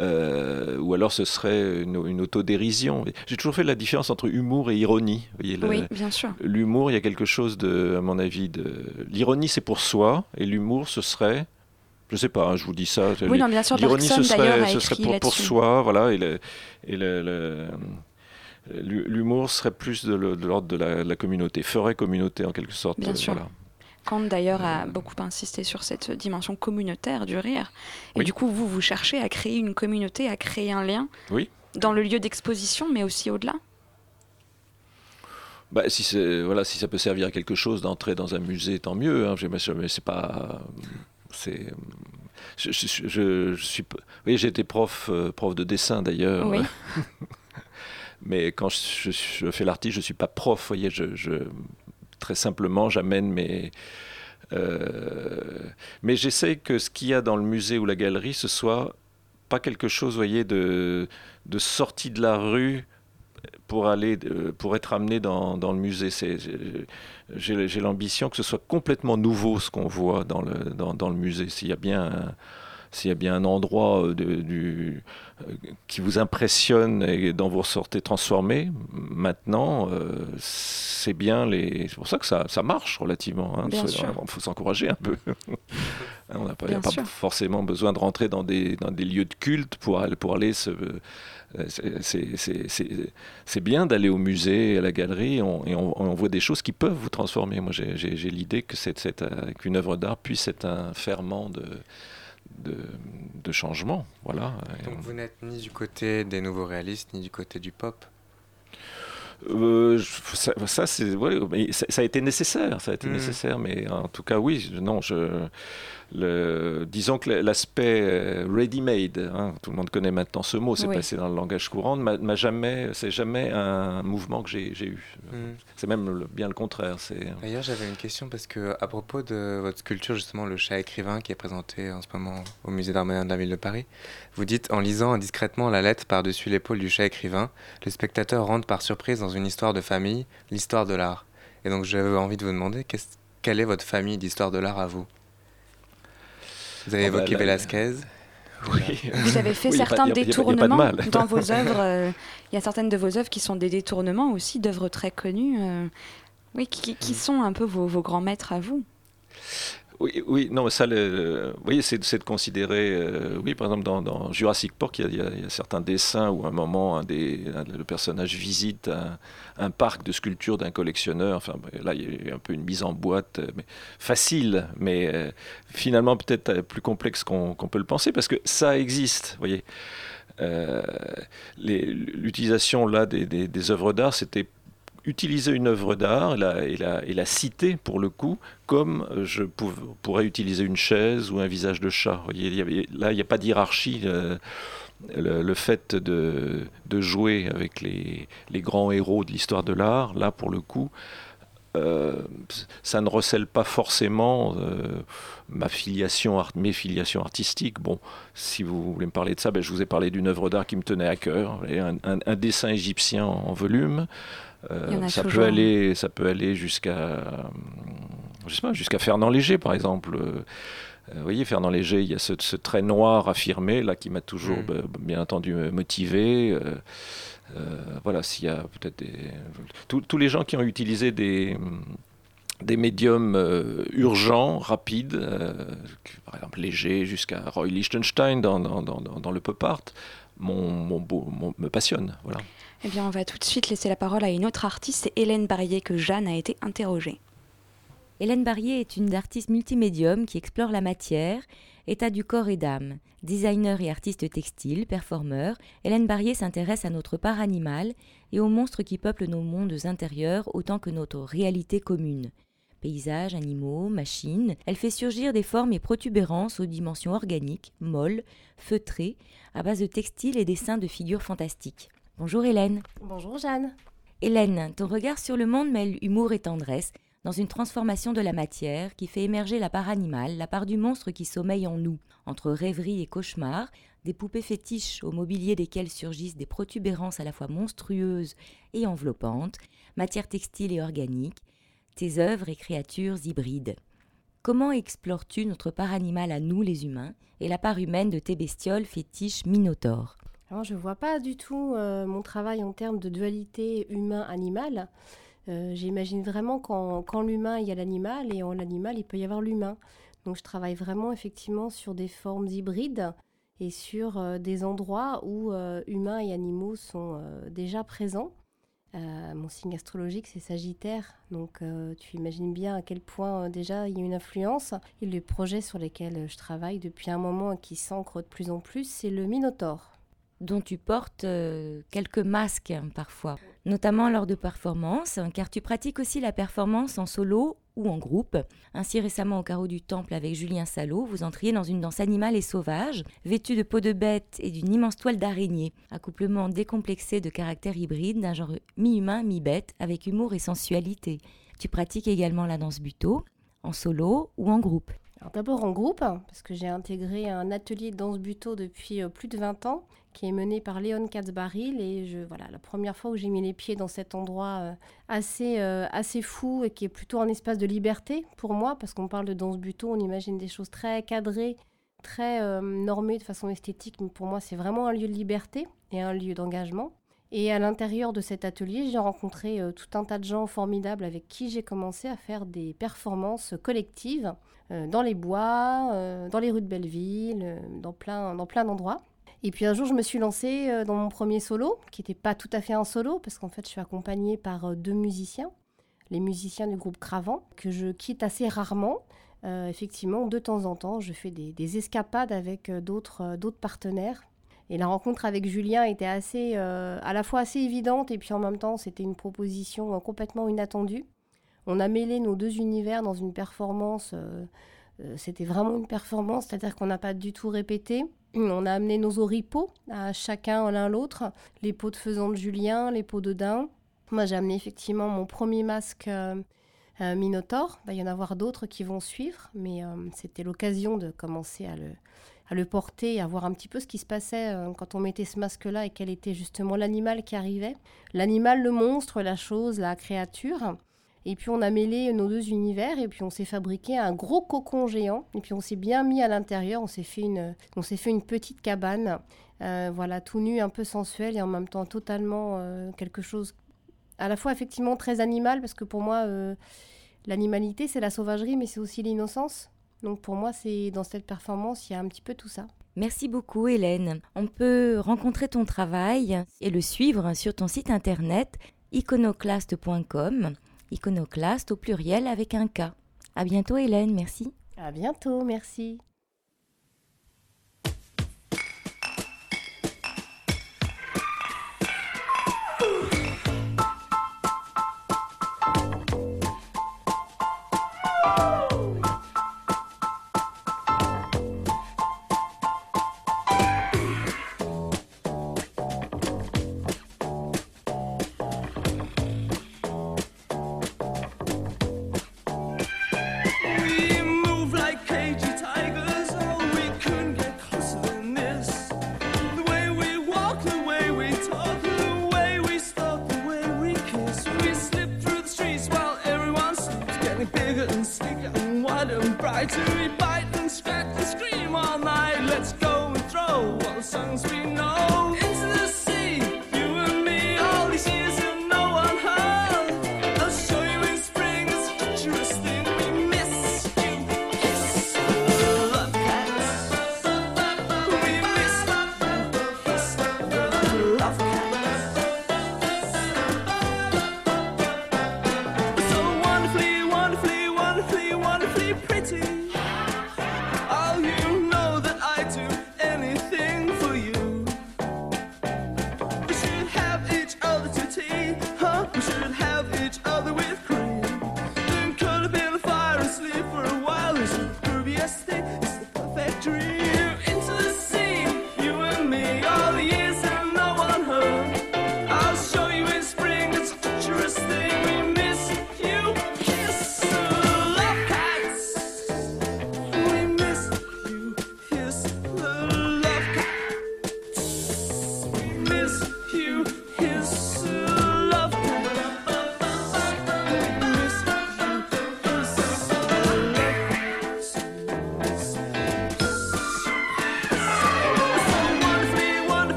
Euh, ou alors ce serait une, autodérision. J'ai toujours fait la différence entre humour et ironie. oui, bien sûr. L'humour, il y a quelque chose de, à mon avis, de. L'ironie, c'est pour soi, et l'humour, ce serait je sais pas, hein, je vous dis ça. Oui, non, bien sûr, L'ironie, ce serait, ce serait pour, pour, soi, voilà, et, le, et le, l'humour serait plus de, l'ordre de, la, communauté, ferait communauté en quelque sorte. Bien sûr. Kant d'ailleurs a euh, beaucoup insisté sur cette dimension communautaire du rire. Et du coup, vous, vous cherchez à créer une communauté, à créer un lien oui. dans le lieu d'exposition, mais aussi au-delà bah, si, voilà, si ça peut servir à quelque chose d'entrer dans un musée, tant mieux. Hein, mais c'est pas c'est je, je, suis oui j'ai été prof euh, prof de dessin d'ailleurs. Mais quand je, fais l'artiste je suis pas prof voyez je, très simplement j'amène mes euh, mais j'essaie que ce qu'il y a dans le musée ou la galerie ce soit pas quelque chose voyez de de sortie de la rue pour aller pour être amené dans, dans le musée. J'ai l'ambition que ce soit complètement nouveau ce qu'on voit dans le, dans, dans le musée. S'il y a bien un, s'il y a bien un endroit euh, de, du, euh, qui vous impressionne et dont vous ressortez transformé, maintenant, euh, c'est bien les. C'est pour ça que ça, ça marche relativement. Hein. Il faut s'encourager un peu. On n'a pas, pas, forcément besoin de rentrer dans des, dans des lieux de culte pour, pour aller se c'est bien d'aller au musée, à la galerie, et on, voit des choses qui peuvent vous transformer. Moi, j'ai l'idée que euh, qu'une œuvre d'art puisse être un ferment de, de, changement. Voilà. Donc vous n'êtes ni du côté des nouveaux réalistes, ni du côté du pop euh, ça, ça, c'est, ça, a été nécessaire, ça a été mmh. nécessaire, mais en tout cas, oui, non, je, le, disons que l'aspect euh, ready-made, hein, tout le monde connaît maintenant ce mot, c'est passé dans le langage courant, m'a jamais, c'est jamais un mouvement que j'ai eu. Mm. C'est même bien le contraire. Euh, D'ailleurs, j'avais une question parce que à propos de votre sculpture, justement, le chat écrivain qui est présenté en ce moment au musée d'art moderne de la ville de Paris, vous dites en lisant indiscrètement la lettre par-dessus l'épaule du chat écrivain, le spectateur rentre par surprise dans une histoire de famille, l'histoire de l'art. Et donc, j'avais envie de vous demander quelle est votre famille d'histoire de l'art à vous? Vous avez évoqué Velasquez. Vous avez fait certains détournements dans vos œuvres. Euh, il y a certaines de vos œuvres qui sont des détournements aussi d'œuvres très connues. Euh, oui, qui, qui, sont un peu vos, vos grands maîtres à vous oui, oui, non, ça, le, oui, c'est, de considérer, euh, oui, par exemple, dans, Jurassic Park, il y, a, certains dessins où à un moment, le personnage visite un, parc de sculptures d'un collectionneur. Enfin, là, il y a un peu une mise en boîte, euh, facile, mais euh, finalement peut-être plus complexe qu'on, peut le penser, parce que ça existe, vous voyez. l'utilisation là des, des œuvres d'art, c'était utiliser une œuvre d'art et la, citer pour le coup comme je pourrais utiliser une chaise ou un visage de chat. là, il n'y a pas d'hierarchie. Euh, le, fait de, jouer avec les, grands héros de l'histoire de l'art, là pour le coup, euh, ça ne recèle pas forcément euh, ma filiation, mes filiations artistiques. Bon, si vous voulez me parler de ça, ben, je vous ai parlé d'une œuvre d'art qui me tenait à cœur, un, dessin égyptien en volume. Euh, ça, peut aller, ça peut aller jusqu'à jusqu'à Fernand Léger, par exemple. Euh, vous voyez, Fernand Léger, il y a ce, trait noir affirmé, là, qui m'a toujours, mm. bah, bien entendu, motivé. Euh, voilà, s'il y a peut-être des... Tous les gens qui ont utilisé des, des médiums urgents, rapides, par exemple Léger jusqu'à Roy Lichtenstein dans, dans, dans, dans le pop art, mon, me passionne. Voilà. Eh bien, on va tout de suite laisser la parole à une autre artiste, c'est Hélène Barrier, que Jeanne a été interrogée. Hélène Barrier est une artiste multimédium qui explore la matière, état du corps et d'âme. Designer et artiste textile, performeur, Hélène Barrier s'intéresse à notre part animal et aux monstres qui peuplent nos mondes intérieurs autant que notre réalité commune. Paysages, animaux, machines, elle fait surgir des formes et protubérances aux dimensions organiques, molles, feutrées, à base de textiles et dessins de figures fantastiques. Bonjour Hélène. Bonjour Jeanne. Hélène, ton regard sur le monde mêle humour et tendresse dans une transformation de la matière qui fait émerger la part animale, la part du monstre qui sommeille en nous, entre rêverie et cauchemar, des poupées fétiches au mobilier desquelles surgissent des protubérances à la fois monstrueuses et enveloppantes, matière textile et organique, tes œuvres et créatures hybrides. Comment explores-tu notre part animale à nous les humains et la part humaine de tes bestioles fétiches minotaures Alors, Je ne vois pas du tout euh, mon travail en termes de dualité humain-animal. Euh, j'imagine vraiment qu'en l'humain, il y a l'animal et en l'animal, il peut y avoir l'humain. Donc je travaille vraiment effectivement sur des formes hybrides et sur euh, des endroits où humains et animaux sont déjà présents. Mon signe astrologique, c'est Sagittaire. Donc, tu imagines bien à quel point déjà il y a une influence. Et les projets sur lesquels je travaille depuis un moment et qui s'ancrent de plus en plus, c'est le Minotaure dont tu portes euh, quelques masques hein, parfois, notamment lors de performances, car tu pratiques aussi la performance en solo ou en groupe. Ainsi récemment au carreau du temple avec Julien Salot, vous entriez dans une danse animale et sauvage, vêtue de peau de bête et d'une immense toile d'araignée, accouplement décomplexé de caractère hybride d'un genre mi-humain, mi-bête, avec humour et sensualité. Tu pratiques également la danse buto, en solo ou en groupe. d'abord en groupe, parce que j'ai intégré un atelier de danse buto depuis euh, plus de 20 ans qui est menée par Léon Katzbaril. Et je, voilà, la première fois où j'ai mis les pieds dans cet endroit euh, assez, euh, assez fou et qui est plutôt un espace de liberté pour moi, parce qu'on parle de danse buto, on imagine des choses très cadrées, très euh, normées de façon esthétique. Mais pour moi, c'est vraiment un lieu de liberté et un lieu d'engagement. Et à l'intérieur de cet atelier, j'ai rencontré tout un tas de gens formidables avec qui j'ai commencé à faire des performances collectives dans les bois, dans les rues de Belleville, dans plein, dans plein d'endroits. Et puis un jour, je me suis lancée euh, dans mon premier solo, qui n'était pas tout à fait un solo, parce qu'en fait, je suis accompagnée par euh, deux musiciens, les musiciens du groupe Cravant, que je quitte assez rarement. Euh, effectivement, de temps en temps, je fais des, escapades avec d'autres partenaires. Et la rencontre avec Julien était assez, à la fois assez évidente, et puis en même temps, c'était une proposition complètement inattendue. On a mêlé nos deux univers dans une performance. c'était vraiment une performance, c'est-à-dire qu'on n'a pas du tout répété. On a amené nos oripeaux à chacun l'un l'autre, les pots de faisan de Julien, les pots de daim. Moi, j'ai amené effectivement mon premier masque euh, euh, Minotaure. Il va y en avoir d'autres qui vont suivre, mais euh, c'était l'occasion de commencer à le, à le porter et à voir un petit peu ce qui se passait quand on mettait ce masque-là et quel était justement l'animal qui arrivait. L'animal, le monstre, la chose, la créature. Et puis on a mêlé nos deux univers et puis on s'est fabriqué un gros cocon géant. Et puis on s'est bien mis à l'intérieur. On s'est fait une, fait une petite cabane, euh, voilà, tout nu, un peu sensuel et en même temps totalement euh, quelque chose, à la fois effectivement très animal parce que pour moi euh, l'animalité c'est la sauvagerie mais c'est aussi l'innocence. Donc pour moi c'est dans cette performance il y a un petit peu tout ça. Merci beaucoup Hélène. On peut rencontrer ton travail et le suivre sur ton site internet iconoclast.com iconoclaste au pluriel avec un K. À bientôt Hélène, merci. À bientôt, merci.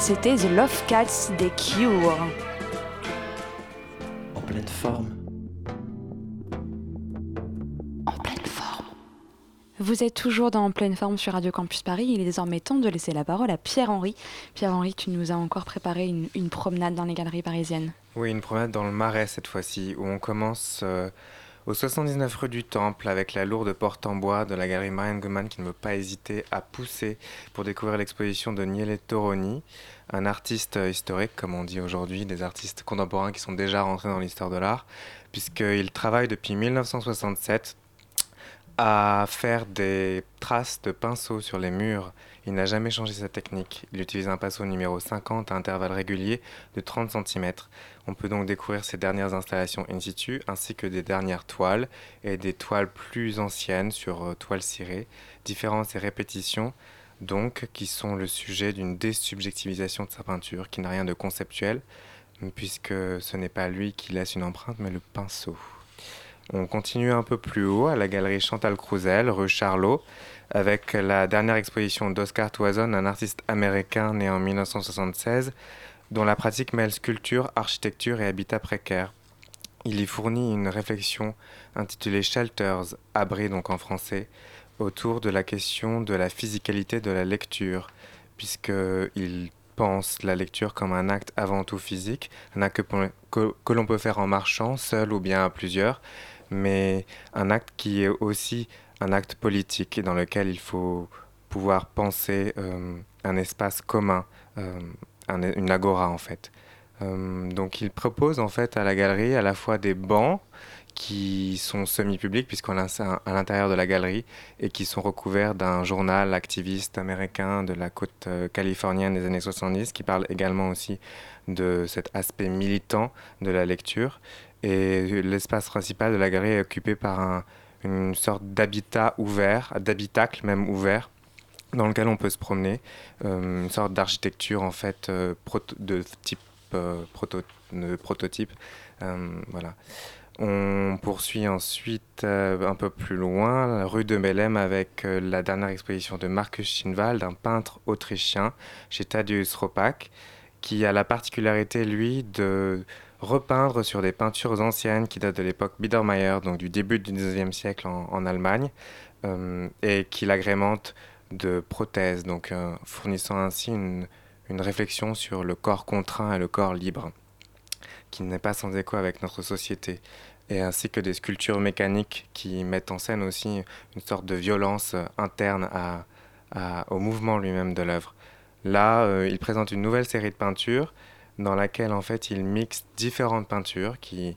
C'était The Love Cats des Cure. En pleine forme. En pleine forme. Vous êtes toujours dans En pleine forme sur Radio Campus Paris. Il est désormais temps de laisser la parole à Pierre-Henri. Pierre-Henri, tu nous as encore préparé une, une promenade dans les galeries parisiennes. Oui, une promenade dans le Marais cette fois-ci, où on commence euh, au 79 rue du Temple avec la lourde porte en bois de la galerie Marianne Goman qui ne veut pas hésiter à pousser pour découvrir l'exposition de Niele Toroni, un artiste historique, comme on dit aujourd'hui, des artistes contemporains qui sont déjà rentrés dans l'histoire de l'art, puisqu'il travaille depuis 1967 à faire des traces de pinceau sur les murs. Il n'a jamais changé sa technique. Il utilise un pinceau numéro 50 à intervalles réguliers de 30 cm. On peut donc découvrir ses dernières installations in situ ainsi que des dernières toiles et des toiles plus anciennes sur euh, toile cirée, différences et répétitions donc qui sont le sujet d'une désubjectivisation de sa peinture qui n'a rien de conceptuel puisque ce n'est pas lui qui laisse une empreinte mais le pinceau. On continue un peu plus haut à la galerie Chantal Crouzel, rue Charlot, avec la dernière exposition d'Oscar Toison, un artiste américain né en 1976, dont la pratique mêle sculpture, architecture et habitat précaire. Il y fournit une réflexion intitulée Shelters, abri donc en français, autour de la question de la physicalité de la lecture, puisqu'il pense la lecture comme un acte avant tout physique, un acte que, l'on peut faire en marchant, seul ou bien à plusieurs, mais un acte qui est aussi un acte politique dans lequel il faut pouvoir penser euh, un espace commun, euh, un, une agora en fait. Euh, donc il propose en fait à la galerie à la fois des bancs qui sont semi-publics puisqu'on est à l'intérieur de la galerie et qui sont recouverts d'un journal activiste américain de la côte californienne des années 70 qui parle également aussi de cet aspect militant de la lecture et l'espace principal de la galerie est occupé par un, une sorte d'habitat ouvert, d'habitacle même ouvert, dans lequel on peut se promener, euh, une sorte d'architecture en fait euh, de type euh, prototype, voilà. On poursuit ensuite un peu plus loin, rue de Belém, avec la dernière exposition de Marcus Schinwald, un peintre autrichien, chez Thaddeus Ropac, qui a la particularité, lui, de repeindre sur des peintures anciennes qui datent de l'époque Biedermeier, donc du début du 19e siècle en, Allemagne, euh, et qui l'agrémente de prothèses, donc euh, fournissant ainsi une, réflexion sur le corps contraint et le corps libre, qui n'est pas sans écho avec notre société, et ainsi que des sculptures mécaniques qui mettent en scène aussi une sorte de violence interne au mouvement lui-même de l'œuvre. Là, euh, il présente une nouvelle série de peintures dans laquelle en fait il mixe différentes peintures qui,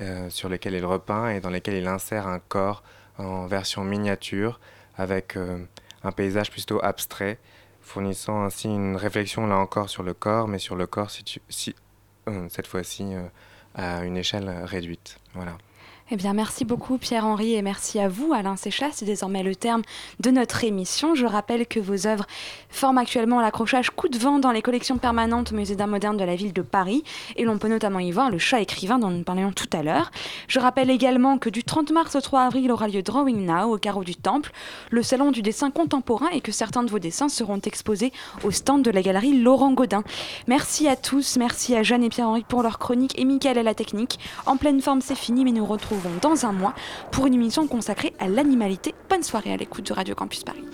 euh, sur lesquelles il repeint et dans lesquelles il insère un corps en version miniature avec euh, un paysage plutôt abstrait, fournissant ainsi une réflexion là encore sur le corps, mais sur le corps euh, cette fois-ci à une échelle réduite. Voilà. Eh bien, merci beaucoup Pierre-Henri et merci à vous Alain Séchat. C'est désormais le terme de notre émission. Je rappelle que vos œuvres forment actuellement l'accrochage coup de vent dans les collections permanentes au Musée d'art moderne de la ville de Paris et l'on peut notamment y voir le chat écrivain dont nous parlions tout à l'heure. Je rappelle également que du 30 mars au 3 avril aura lieu Drawing Now au carreau du Temple, le salon du dessin contemporain et que certains de vos dessins seront exposés au stand de la galerie Laurent Godin. Merci à tous, merci à Jeanne et Pierre-Henri pour leur chronique et Mickaël à la technique. En pleine forme, c'est fini, mais nous dans un mois pour une émission consacrée à l'animalité. Bonne soirée à l'écoute de Radio Campus Paris.